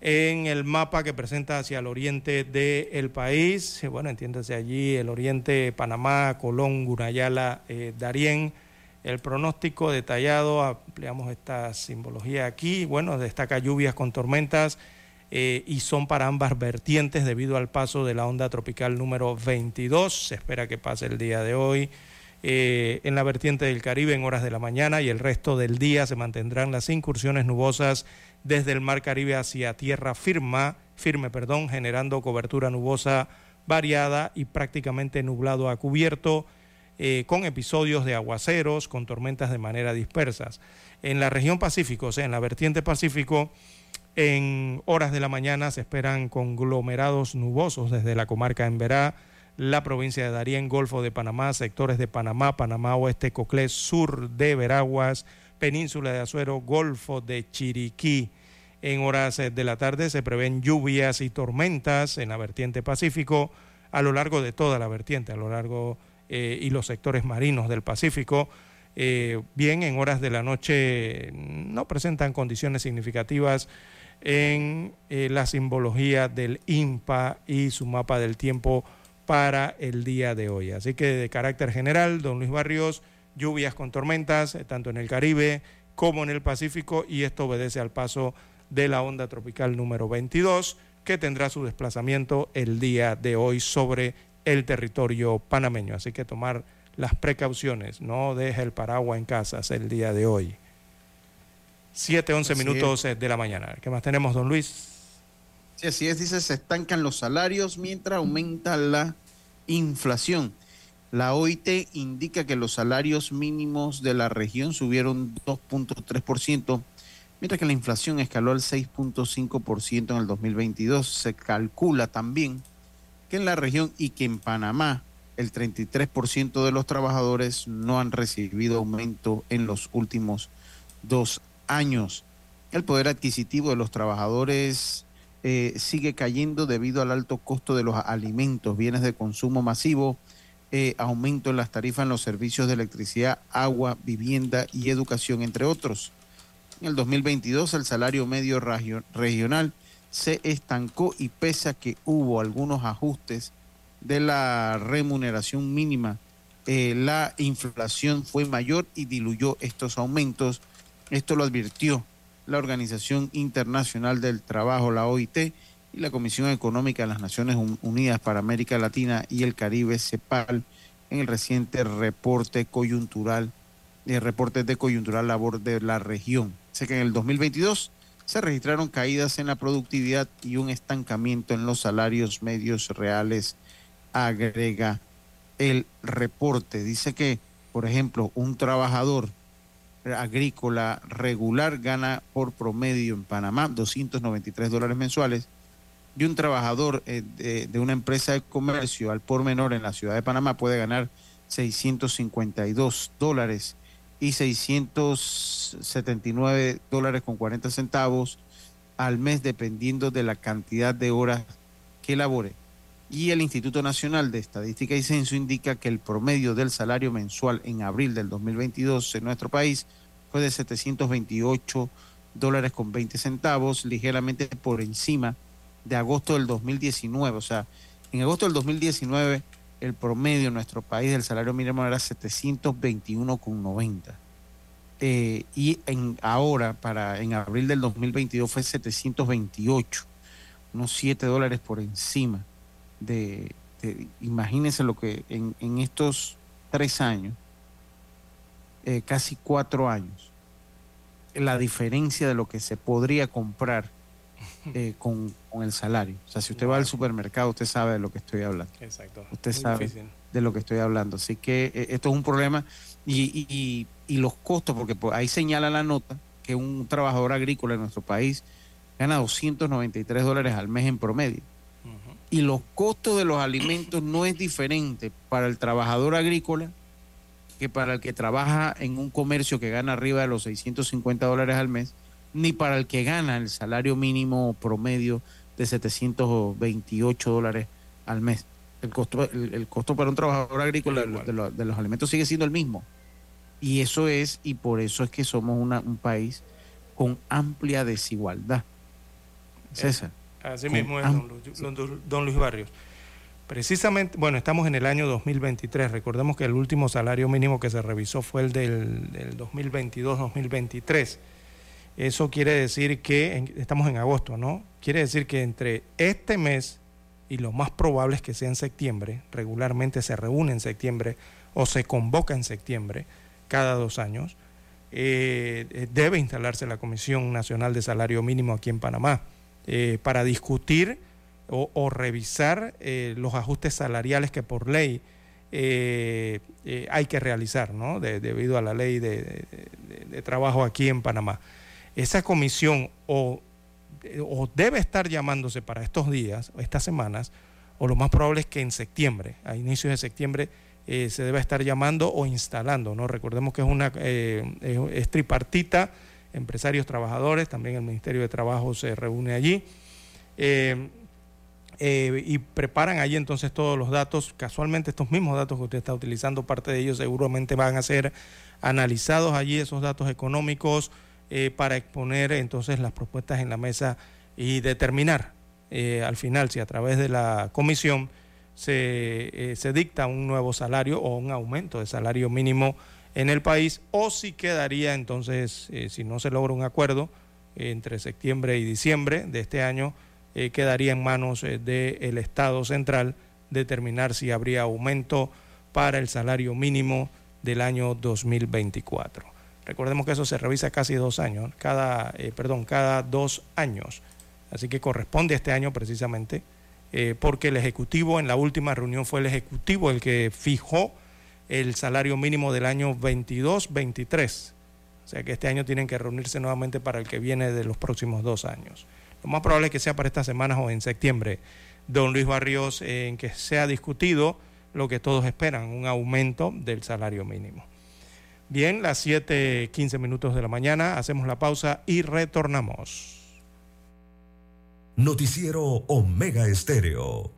en el mapa que presenta hacia el oriente del país. Eh, Bueno, entiéndase allí el oriente, Panamá, Colón, Gunayala, eh, Darién. El pronóstico detallado, ampliamos esta simbología aquí. Bueno, destaca lluvias con tormentas eh, y son para ambas vertientes debido al paso de la onda tropical número 22. Se espera que pase el día de hoy. Eh, en la vertiente del Caribe en horas de la mañana y el resto del día se mantendrán las incursiones nubosas desde el Mar Caribe hacia tierra firma, firme, perdón, generando cobertura nubosa variada y prácticamente nublado a cubierto, eh, con episodios de aguaceros, con tormentas de manera dispersas. En la región Pacífico, o sea, en la vertiente Pacífico, en horas de la mañana se esperan conglomerados nubosos desde la comarca Emberá, la provincia de Darién, Golfo de Panamá, sectores de Panamá, Panamá Oeste, Coclés, sur de Veraguas, Península de Azuero, Golfo de Chiriquí. En horas eh, de la tarde se prevén lluvias y tormentas en la vertiente Pacífico a lo largo de toda la vertiente, a lo largo eh, y los sectores marinos del Pacífico. Eh, bien, en horas de la noche no presentan condiciones significativas en la simbología del INPA y su mapa del tiempo para el día de hoy. Así que de carácter general, don Luis Barrios, lluvias con tormentas, eh, tanto en el Caribe como en el Pacífico, y esto obedece al paso de la onda tropical número 22, que tendrá su desplazamiento el día de hoy sobre el territorio panameño. Así que tomar las precauciones, no deje el paraguas en casa el día de hoy. 7, 11 Así minutos eh, de la mañana. ¿Qué más tenemos, don Luis? Sí, así es, dice, se estancan los salarios mientras aumenta la inflación. La OIT indica que los salarios mínimos de la región subieron 2.3%, mientras que la inflación escaló al 6.5% en el 2022. Se calcula también que en la región y que en Panamá el 33% de los trabajadores no han recibido aumento en los últimos dos años. El poder adquisitivo de los trabajadores eh, sigue cayendo debido al alto costo de los alimentos, bienes de consumo masivo, eh, aumento en las tarifas en los servicios de electricidad, agua, vivienda y educación, entre otros. En el 2022 el salario medio regio- regional se estancó y pese a que hubo algunos ajustes de la remuneración mínima, eh, la inflación fue mayor y diluyó estos aumentos. Esto lo advirtió la Organización Internacional del Trabajo, la OIT, y la Comisión Económica de las Naciones Un- Unidas para América Latina y el Caribe, CEPAL, en el reciente reporte coyuntural, eh, reporte de coyuntural labor de la región. Sé que en el 2022 se registraron caídas en la productividad y un estancamiento en los salarios medios reales, agrega el reporte. Dice que, por ejemplo, un trabajador agrícola regular gana por promedio en Panamá 293 dólares mensuales, de un trabajador eh, de, de una empresa de comercio al por menor en la ciudad de Panamá puede ganar 652 dólares y 679 dólares con 40 centavos al mes dependiendo de la cantidad de horas que labore. Y el Instituto Nacional de Estadística y Censo indica que el promedio del salario mensual en abril del 2022 en nuestro país fue de 728 dólares con 20 centavos, ligeramente por encima de agosto del 2019. O sea, en agosto del 2019 el promedio en nuestro país del salario mínimo era 721,90. Eh, y en, ahora, para en abril del 2022, fue 728, unos 7 dólares por encima de, de- imagínense lo que en, en estos tres años, eh, casi cuatro años, la diferencia de lo que se podría comprar eh, con, con el salario. O sea, si usted va al supermercado, usted sabe de lo que estoy hablando. Exacto. Usted Muy sabe difícil. de lo que estoy hablando. Así que eh, esto es un problema y, y- y- y los costos, porque pues, ahí señala la nota que un trabajador agrícola en nuestro país gana 293 dólares al mes en promedio. Y los costos de los alimentos no es diferente para el trabajador agrícola que para el que trabaja en un comercio que gana arriba de los 650 dólares al mes, ni para el que gana el salario mínimo promedio de 728 dólares al mes. El costo, el, el costo para un trabajador agrícola de, lo- de los alimentos sigue siendo el mismo. Y eso es, y por eso es que somos una- un país con amplia desigualdad. César. Así mismo es, don, Lu- don Lu- don Luis Barrios. Precisamente, bueno, estamos en el año 2023. Recordemos que el último salario mínimo que se revisó fue el del, del 2022-2023. Eso quiere decir que en- estamos en agosto, ¿no? Quiere decir que entre este mes y lo más probable es que sea en septiembre, regularmente se reúne en septiembre o se convoca en septiembre cada dos años, eh, eh, debe instalarse la Comisión Nacional de Salario Mínimo aquí en Panamá eh, para discutir o, revisar eh, los ajustes salariales que por ley eh, hay que realizar, ¿no? De- debido a la ley de, trabajo aquí en Panamá. Esa comisión o, debe estar llamándose para estos días, estas semanas, o lo más probable es que en septiembre, a inicios de septiembre, se debe estar llamando o instalando, ¿no? Recordemos que es una es tripartita, empresarios, trabajadores, también el Ministerio de Trabajo se reúne allí. Eh, eh, y preparan allí entonces todos los datos. Casualmente estos mismos datos que usted está utilizando, parte de ellos seguramente van a ser analizados allí, esos datos económicos, eh, para exponer entonces las propuestas en la mesa y determinar al final si a través de la comisión se dicta un nuevo salario o un aumento de salario mínimo en el país o si quedaría entonces, eh, si no se logra un acuerdo eh, entre septiembre y diciembre de este año, eh, quedaría en manos del Estado central determinar si habría aumento para el salario mínimo del año 2024. Recordemos que eso se revisa casi dos años, cada, perdón, cada dos años. Así que corresponde a este año precisamente, porque el Ejecutivo en la última reunión fue el Ejecutivo el que fijó el salario mínimo del año 22-23. O sea que este año tienen que reunirse nuevamente para el que viene de los próximos dos años. Lo más probable es que sea para estas semanas o en septiembre. Don Luis Barrios, en que sea discutido lo que todos esperan, un aumento del salario mínimo. Bien, las 7:15 minutos de la mañana, hacemos la pausa y retornamos. Noticiero Omega Estéreo.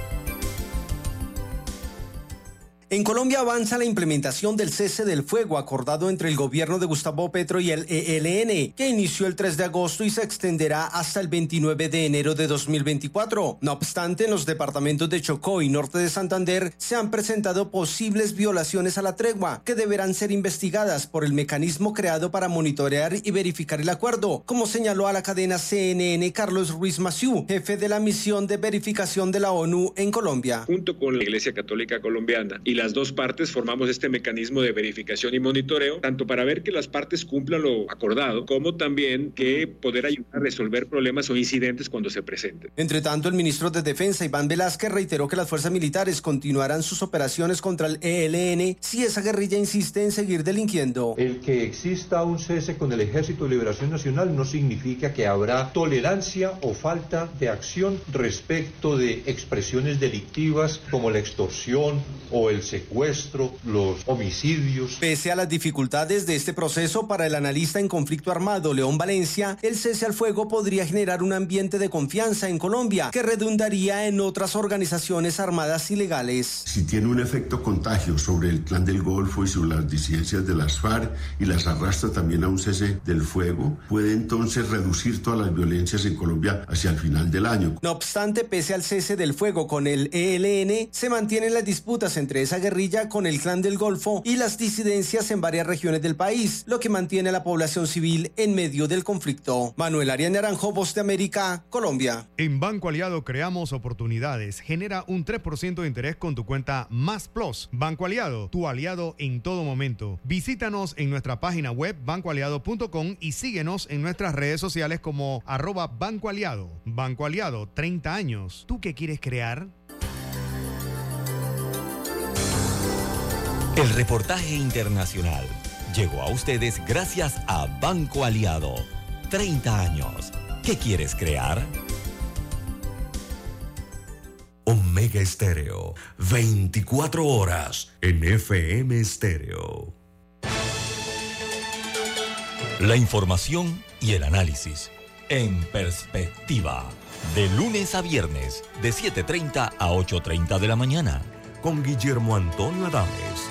En Colombia avanza la implementación del cese del fuego acordado entre el gobierno de Gustavo Petro y el ELN, que inició el 3 de agosto y se extenderá hasta el 29 de enero de 2024. No obstante, en los departamentos de Chocó y Norte de Santander se han presentado posibles violaciones a la tregua, que deberán ser investigadas por el mecanismo creado para monitorear y verificar el acuerdo, como señaló a la cadena CNN Carlos Ruiz Maciú, jefe de la misión de verificación de la ONU en Colombia. junto con la Iglesia Católica Colombiana y las dos partes formamos este mecanismo de verificación y monitoreo, tanto para ver que las partes cumplan lo acordado, como también que poder ayudar a resolver problemas o incidentes cuando se presenten. Entre tanto, el ministro de Defensa, Iván Velázquez, reiteró que las fuerzas militares continuarán sus operaciones contra el ELN si esa guerrilla insiste en seguir delinquiendo. El que exista un cese con el Ejército de Liberación Nacional no significa que habrá tolerancia o falta de acción respecto de expresiones delictivas como la extorsión o el secuestro, los homicidios. Pese a las dificultades de este proceso para el analista en conflicto armado León Valencia, el cese al fuego podría generar un ambiente de confianza en Colombia que redundaría en otras organizaciones armadas ilegales. Si tiene un efecto contagio sobre el clan del Golfo y sobre las disidencias de las FARC y las arrastra también a un cese del fuego, puede entonces reducir todas las violencias en Colombia hacia el final del año. No obstante, pese al cese del fuego con el ELN, se mantienen las disputas entre esa guerrilla con el clan del Golfo y las disidencias en varias regiones del país, lo que mantiene a la población civil en medio del conflicto. Manuel Arias Naranjo, Voz de América, Colombia. En Banco Aliado creamos oportunidades. Genera un 3% de interés con tu cuenta Más Plus. Banco Aliado, tu aliado en todo momento. Visítanos en nuestra página web bancoaliado.com y síguenos en nuestras redes sociales como arroba Banco Aliado. Banco Aliado, 30 años. ¿Tú qué quieres crear? El reportaje internacional llegó a ustedes gracias a Banco Aliado. 30 años. ¿Qué quieres crear? Omega Estéreo, 24 horas en FM Estéreo. La información y el análisis en perspectiva. De lunes a viernes, de 7.30 a 8.30 de la mañana. Con Guillermo Antonio Adames,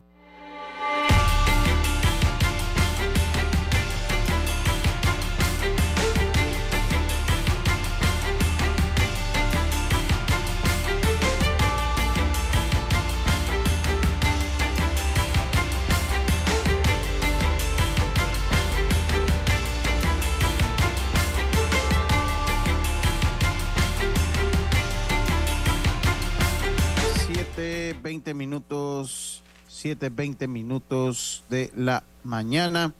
7.20 minutos de la mañana.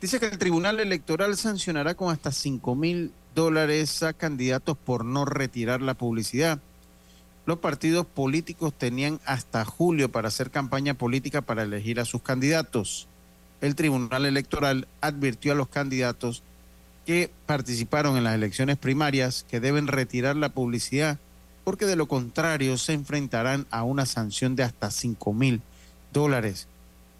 Dice que el Tribunal Electoral sancionará con hasta 5 mil dólares a candidatos por no retirar la publicidad. Los partidos políticos tenían hasta julio para hacer campaña política para elegir a sus candidatos. El Tribunal Electoral advirtió a los candidatos que participaron en las elecciones primarias que deben retirar la publicidad porque de lo contrario se enfrentarán a una sanción de hasta 5 mil dólares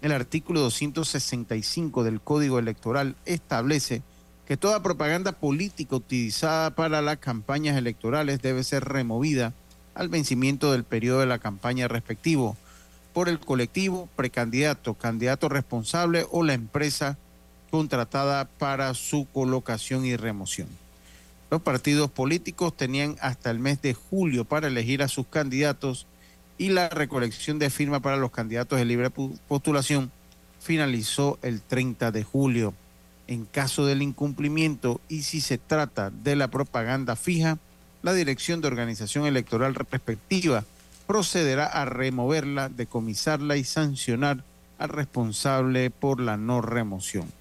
el artículo 265 del Código Electoral establece que toda propaganda política utilizada para las campañas electorales debe ser removida al vencimiento del periodo de la campaña respectivo por el colectivo, precandidato, candidato responsable o la empresa contratada para su colocación y remoción. Los partidos políticos tenían hasta el mes de julio para elegir a sus candidatos y la recolección de firmas para los candidatos de libre postulación finalizó el 30 de julio. En caso del incumplimiento y si se trata de la propaganda fija, la Dirección de Organización Electoral respectiva procederá a removerla, decomisarla y sancionar al responsable por la no remoción.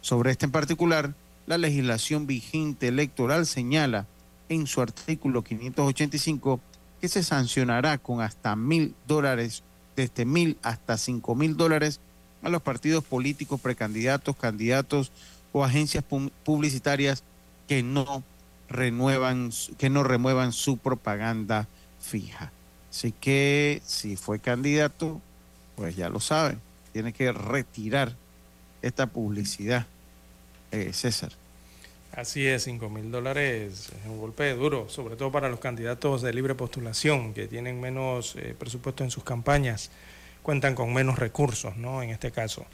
Sobre este en particular, la legislación vigente electoral señala en su artículo 585 que se sancionará con hasta mil dólares, desde mil hasta cinco mil dólares a los partidos políticos, precandidatos, candidatos o agencias pu- publicitarias que no renuevan, que no remuevan su propaganda fija. Así que si fue candidato, pues ya lo saben, tiene que retirar esta publicidad, eh, César. Así es, 5 mil dólares es un golpe duro, sobre todo para los candidatos de libre postulación, que tienen menos eh, presupuesto en sus campañas, cuentan con menos recursos, ¿no? En este caso.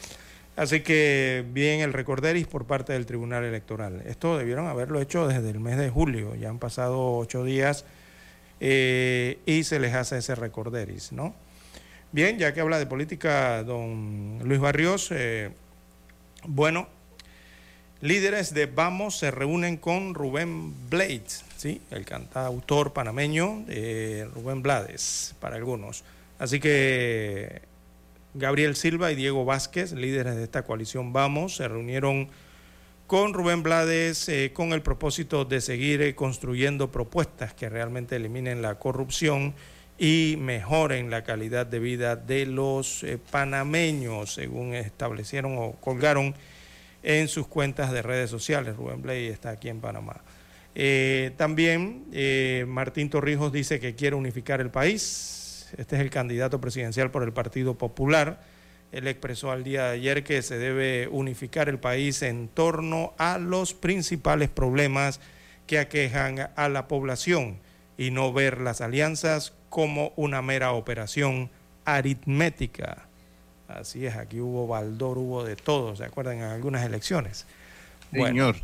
Así que bien el recorderis por parte del Tribunal Electoral. Esto debieron haberlo hecho desde el mes de julio, ya han pasado ocho días eh, y se les hace ese recorderis, ¿no? Bien, ya que habla de política don Luis Barrios, eh, bueno, líderes de Vamos se reúnen con Rubén Blades, ¿sí? el cantautor panameño de Rubén Blades, para algunos. Así que Gabriel Silva y Diego Vázquez, líderes de esta coalición Vamos, se reunieron con Rubén Blades eh, con el propósito de seguir eh, construyendo propuestas que realmente eliminen la corrupción y mejoren la calidad de vida de los eh, panameños, según establecieron o colgaron en sus cuentas de redes sociales. Rubén Blades está aquí en Panamá. también Martín Torrijos dice que quiere unificar el país. Este es el candidato presidencial por el Partido Popular él expresó al día de ayer que se debe unificar el país en torno a los principales problemas que aquejan a la población y no ver las alianzas como una mera operación aritmética. Así es, aquí hubo baldor, hubo de todo, ¿se acuerdan? En algunas elecciones. Señor.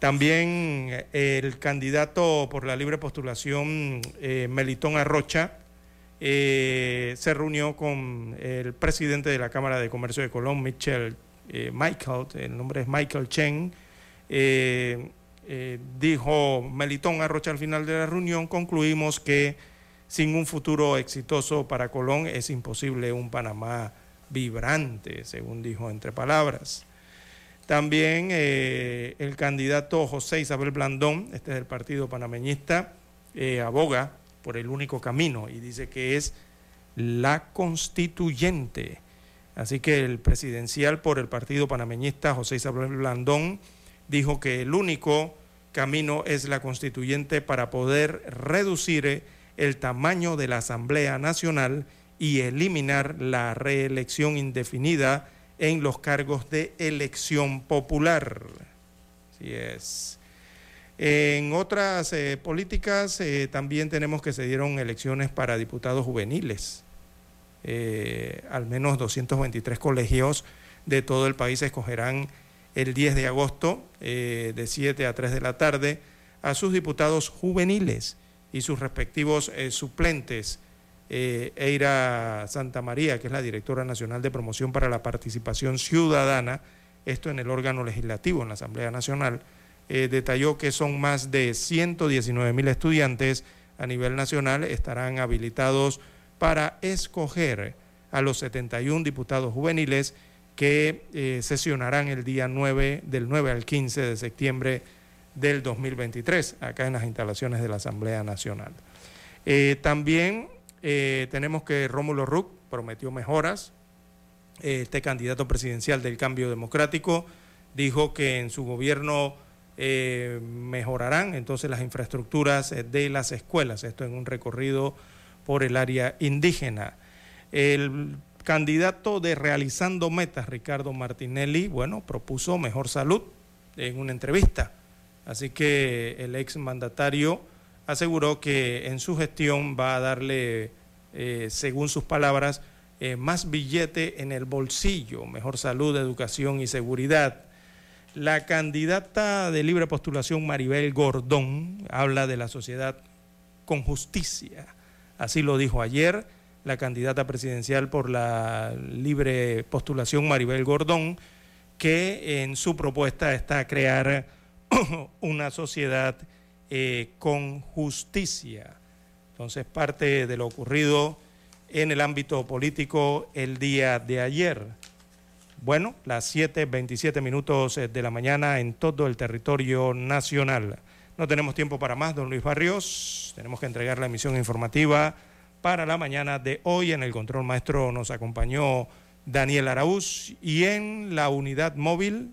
también el candidato por la libre postulación, eh, Melitón Arrocha, eh, se reunió con el presidente de la Cámara de Comercio de Colón, Michel eh, Michael, el nombre es Michael Chen. Eh, dijo Melitón Arrocha al final de la reunión, concluimos que sin un futuro exitoso para Colón es imposible un Panamá vibrante, según dijo entre palabras. También el candidato José Isabel Blandón, este es del partido panameñista, aboga por el único camino y dice que es la constituyente. Así que el presidencial por el partido panameñista José Isabel Blandón dijo que el único camino es la constituyente para poder reducir el tamaño de la Asamblea Nacional y eliminar la reelección indefinida en los cargos de elección popular. Así es. En otras eh, políticas eh, también tenemos que se dieron elecciones para diputados juveniles. Eh, al menos 223 colegios de todo el país escogerán el 10 de agosto de 7 a 3 de la tarde a sus diputados juveniles y sus respectivos suplentes. Eira Santa María, que es la directora nacional de promoción para la participación ciudadana, esto en el órgano legislativo, en la Asamblea Nacional, eh, detalló que son más de 119 mil estudiantes a nivel nacional, estarán habilitados para escoger a los 71 diputados juveniles que eh, sesionarán el día 9, del 9 al 15 de septiembre del 2023, acá en las instalaciones de la Asamblea Nacional. Eh, también tenemos que Rómulo Ruck prometió mejoras. este candidato presidencial del cambio democrático dijo que en su gobierno eh, mejorarán entonces las infraestructuras eh, de las escuelas, esto en un recorrido por el área indígena. El candidato de Realizando Metas, Ricardo Martinelli, bueno, propuso mejor salud en una entrevista. Así que el ex mandatario aseguró que en su gestión va a darle, eh, según sus palabras, más billete en el bolsillo, mejor salud, educación y seguridad. La candidata de libre postulación Maribel Gordón habla de la sociedad con justicia. Así lo dijo ayer la candidata presidencial por la libre postulación Maribel Gordón, que en su propuesta está crear una sociedad eh, con justicia. Entonces, parte de lo ocurrido en el ámbito político el día de ayer. Bueno, las 7.27 minutos eh, de la mañana en todo el territorio nacional. No tenemos tiempo para más, don Luis Barrios. Tenemos que entregar la emisión informativa para la mañana de hoy. En el control maestro nos acompañó Daniel Araúz y en la unidad móvil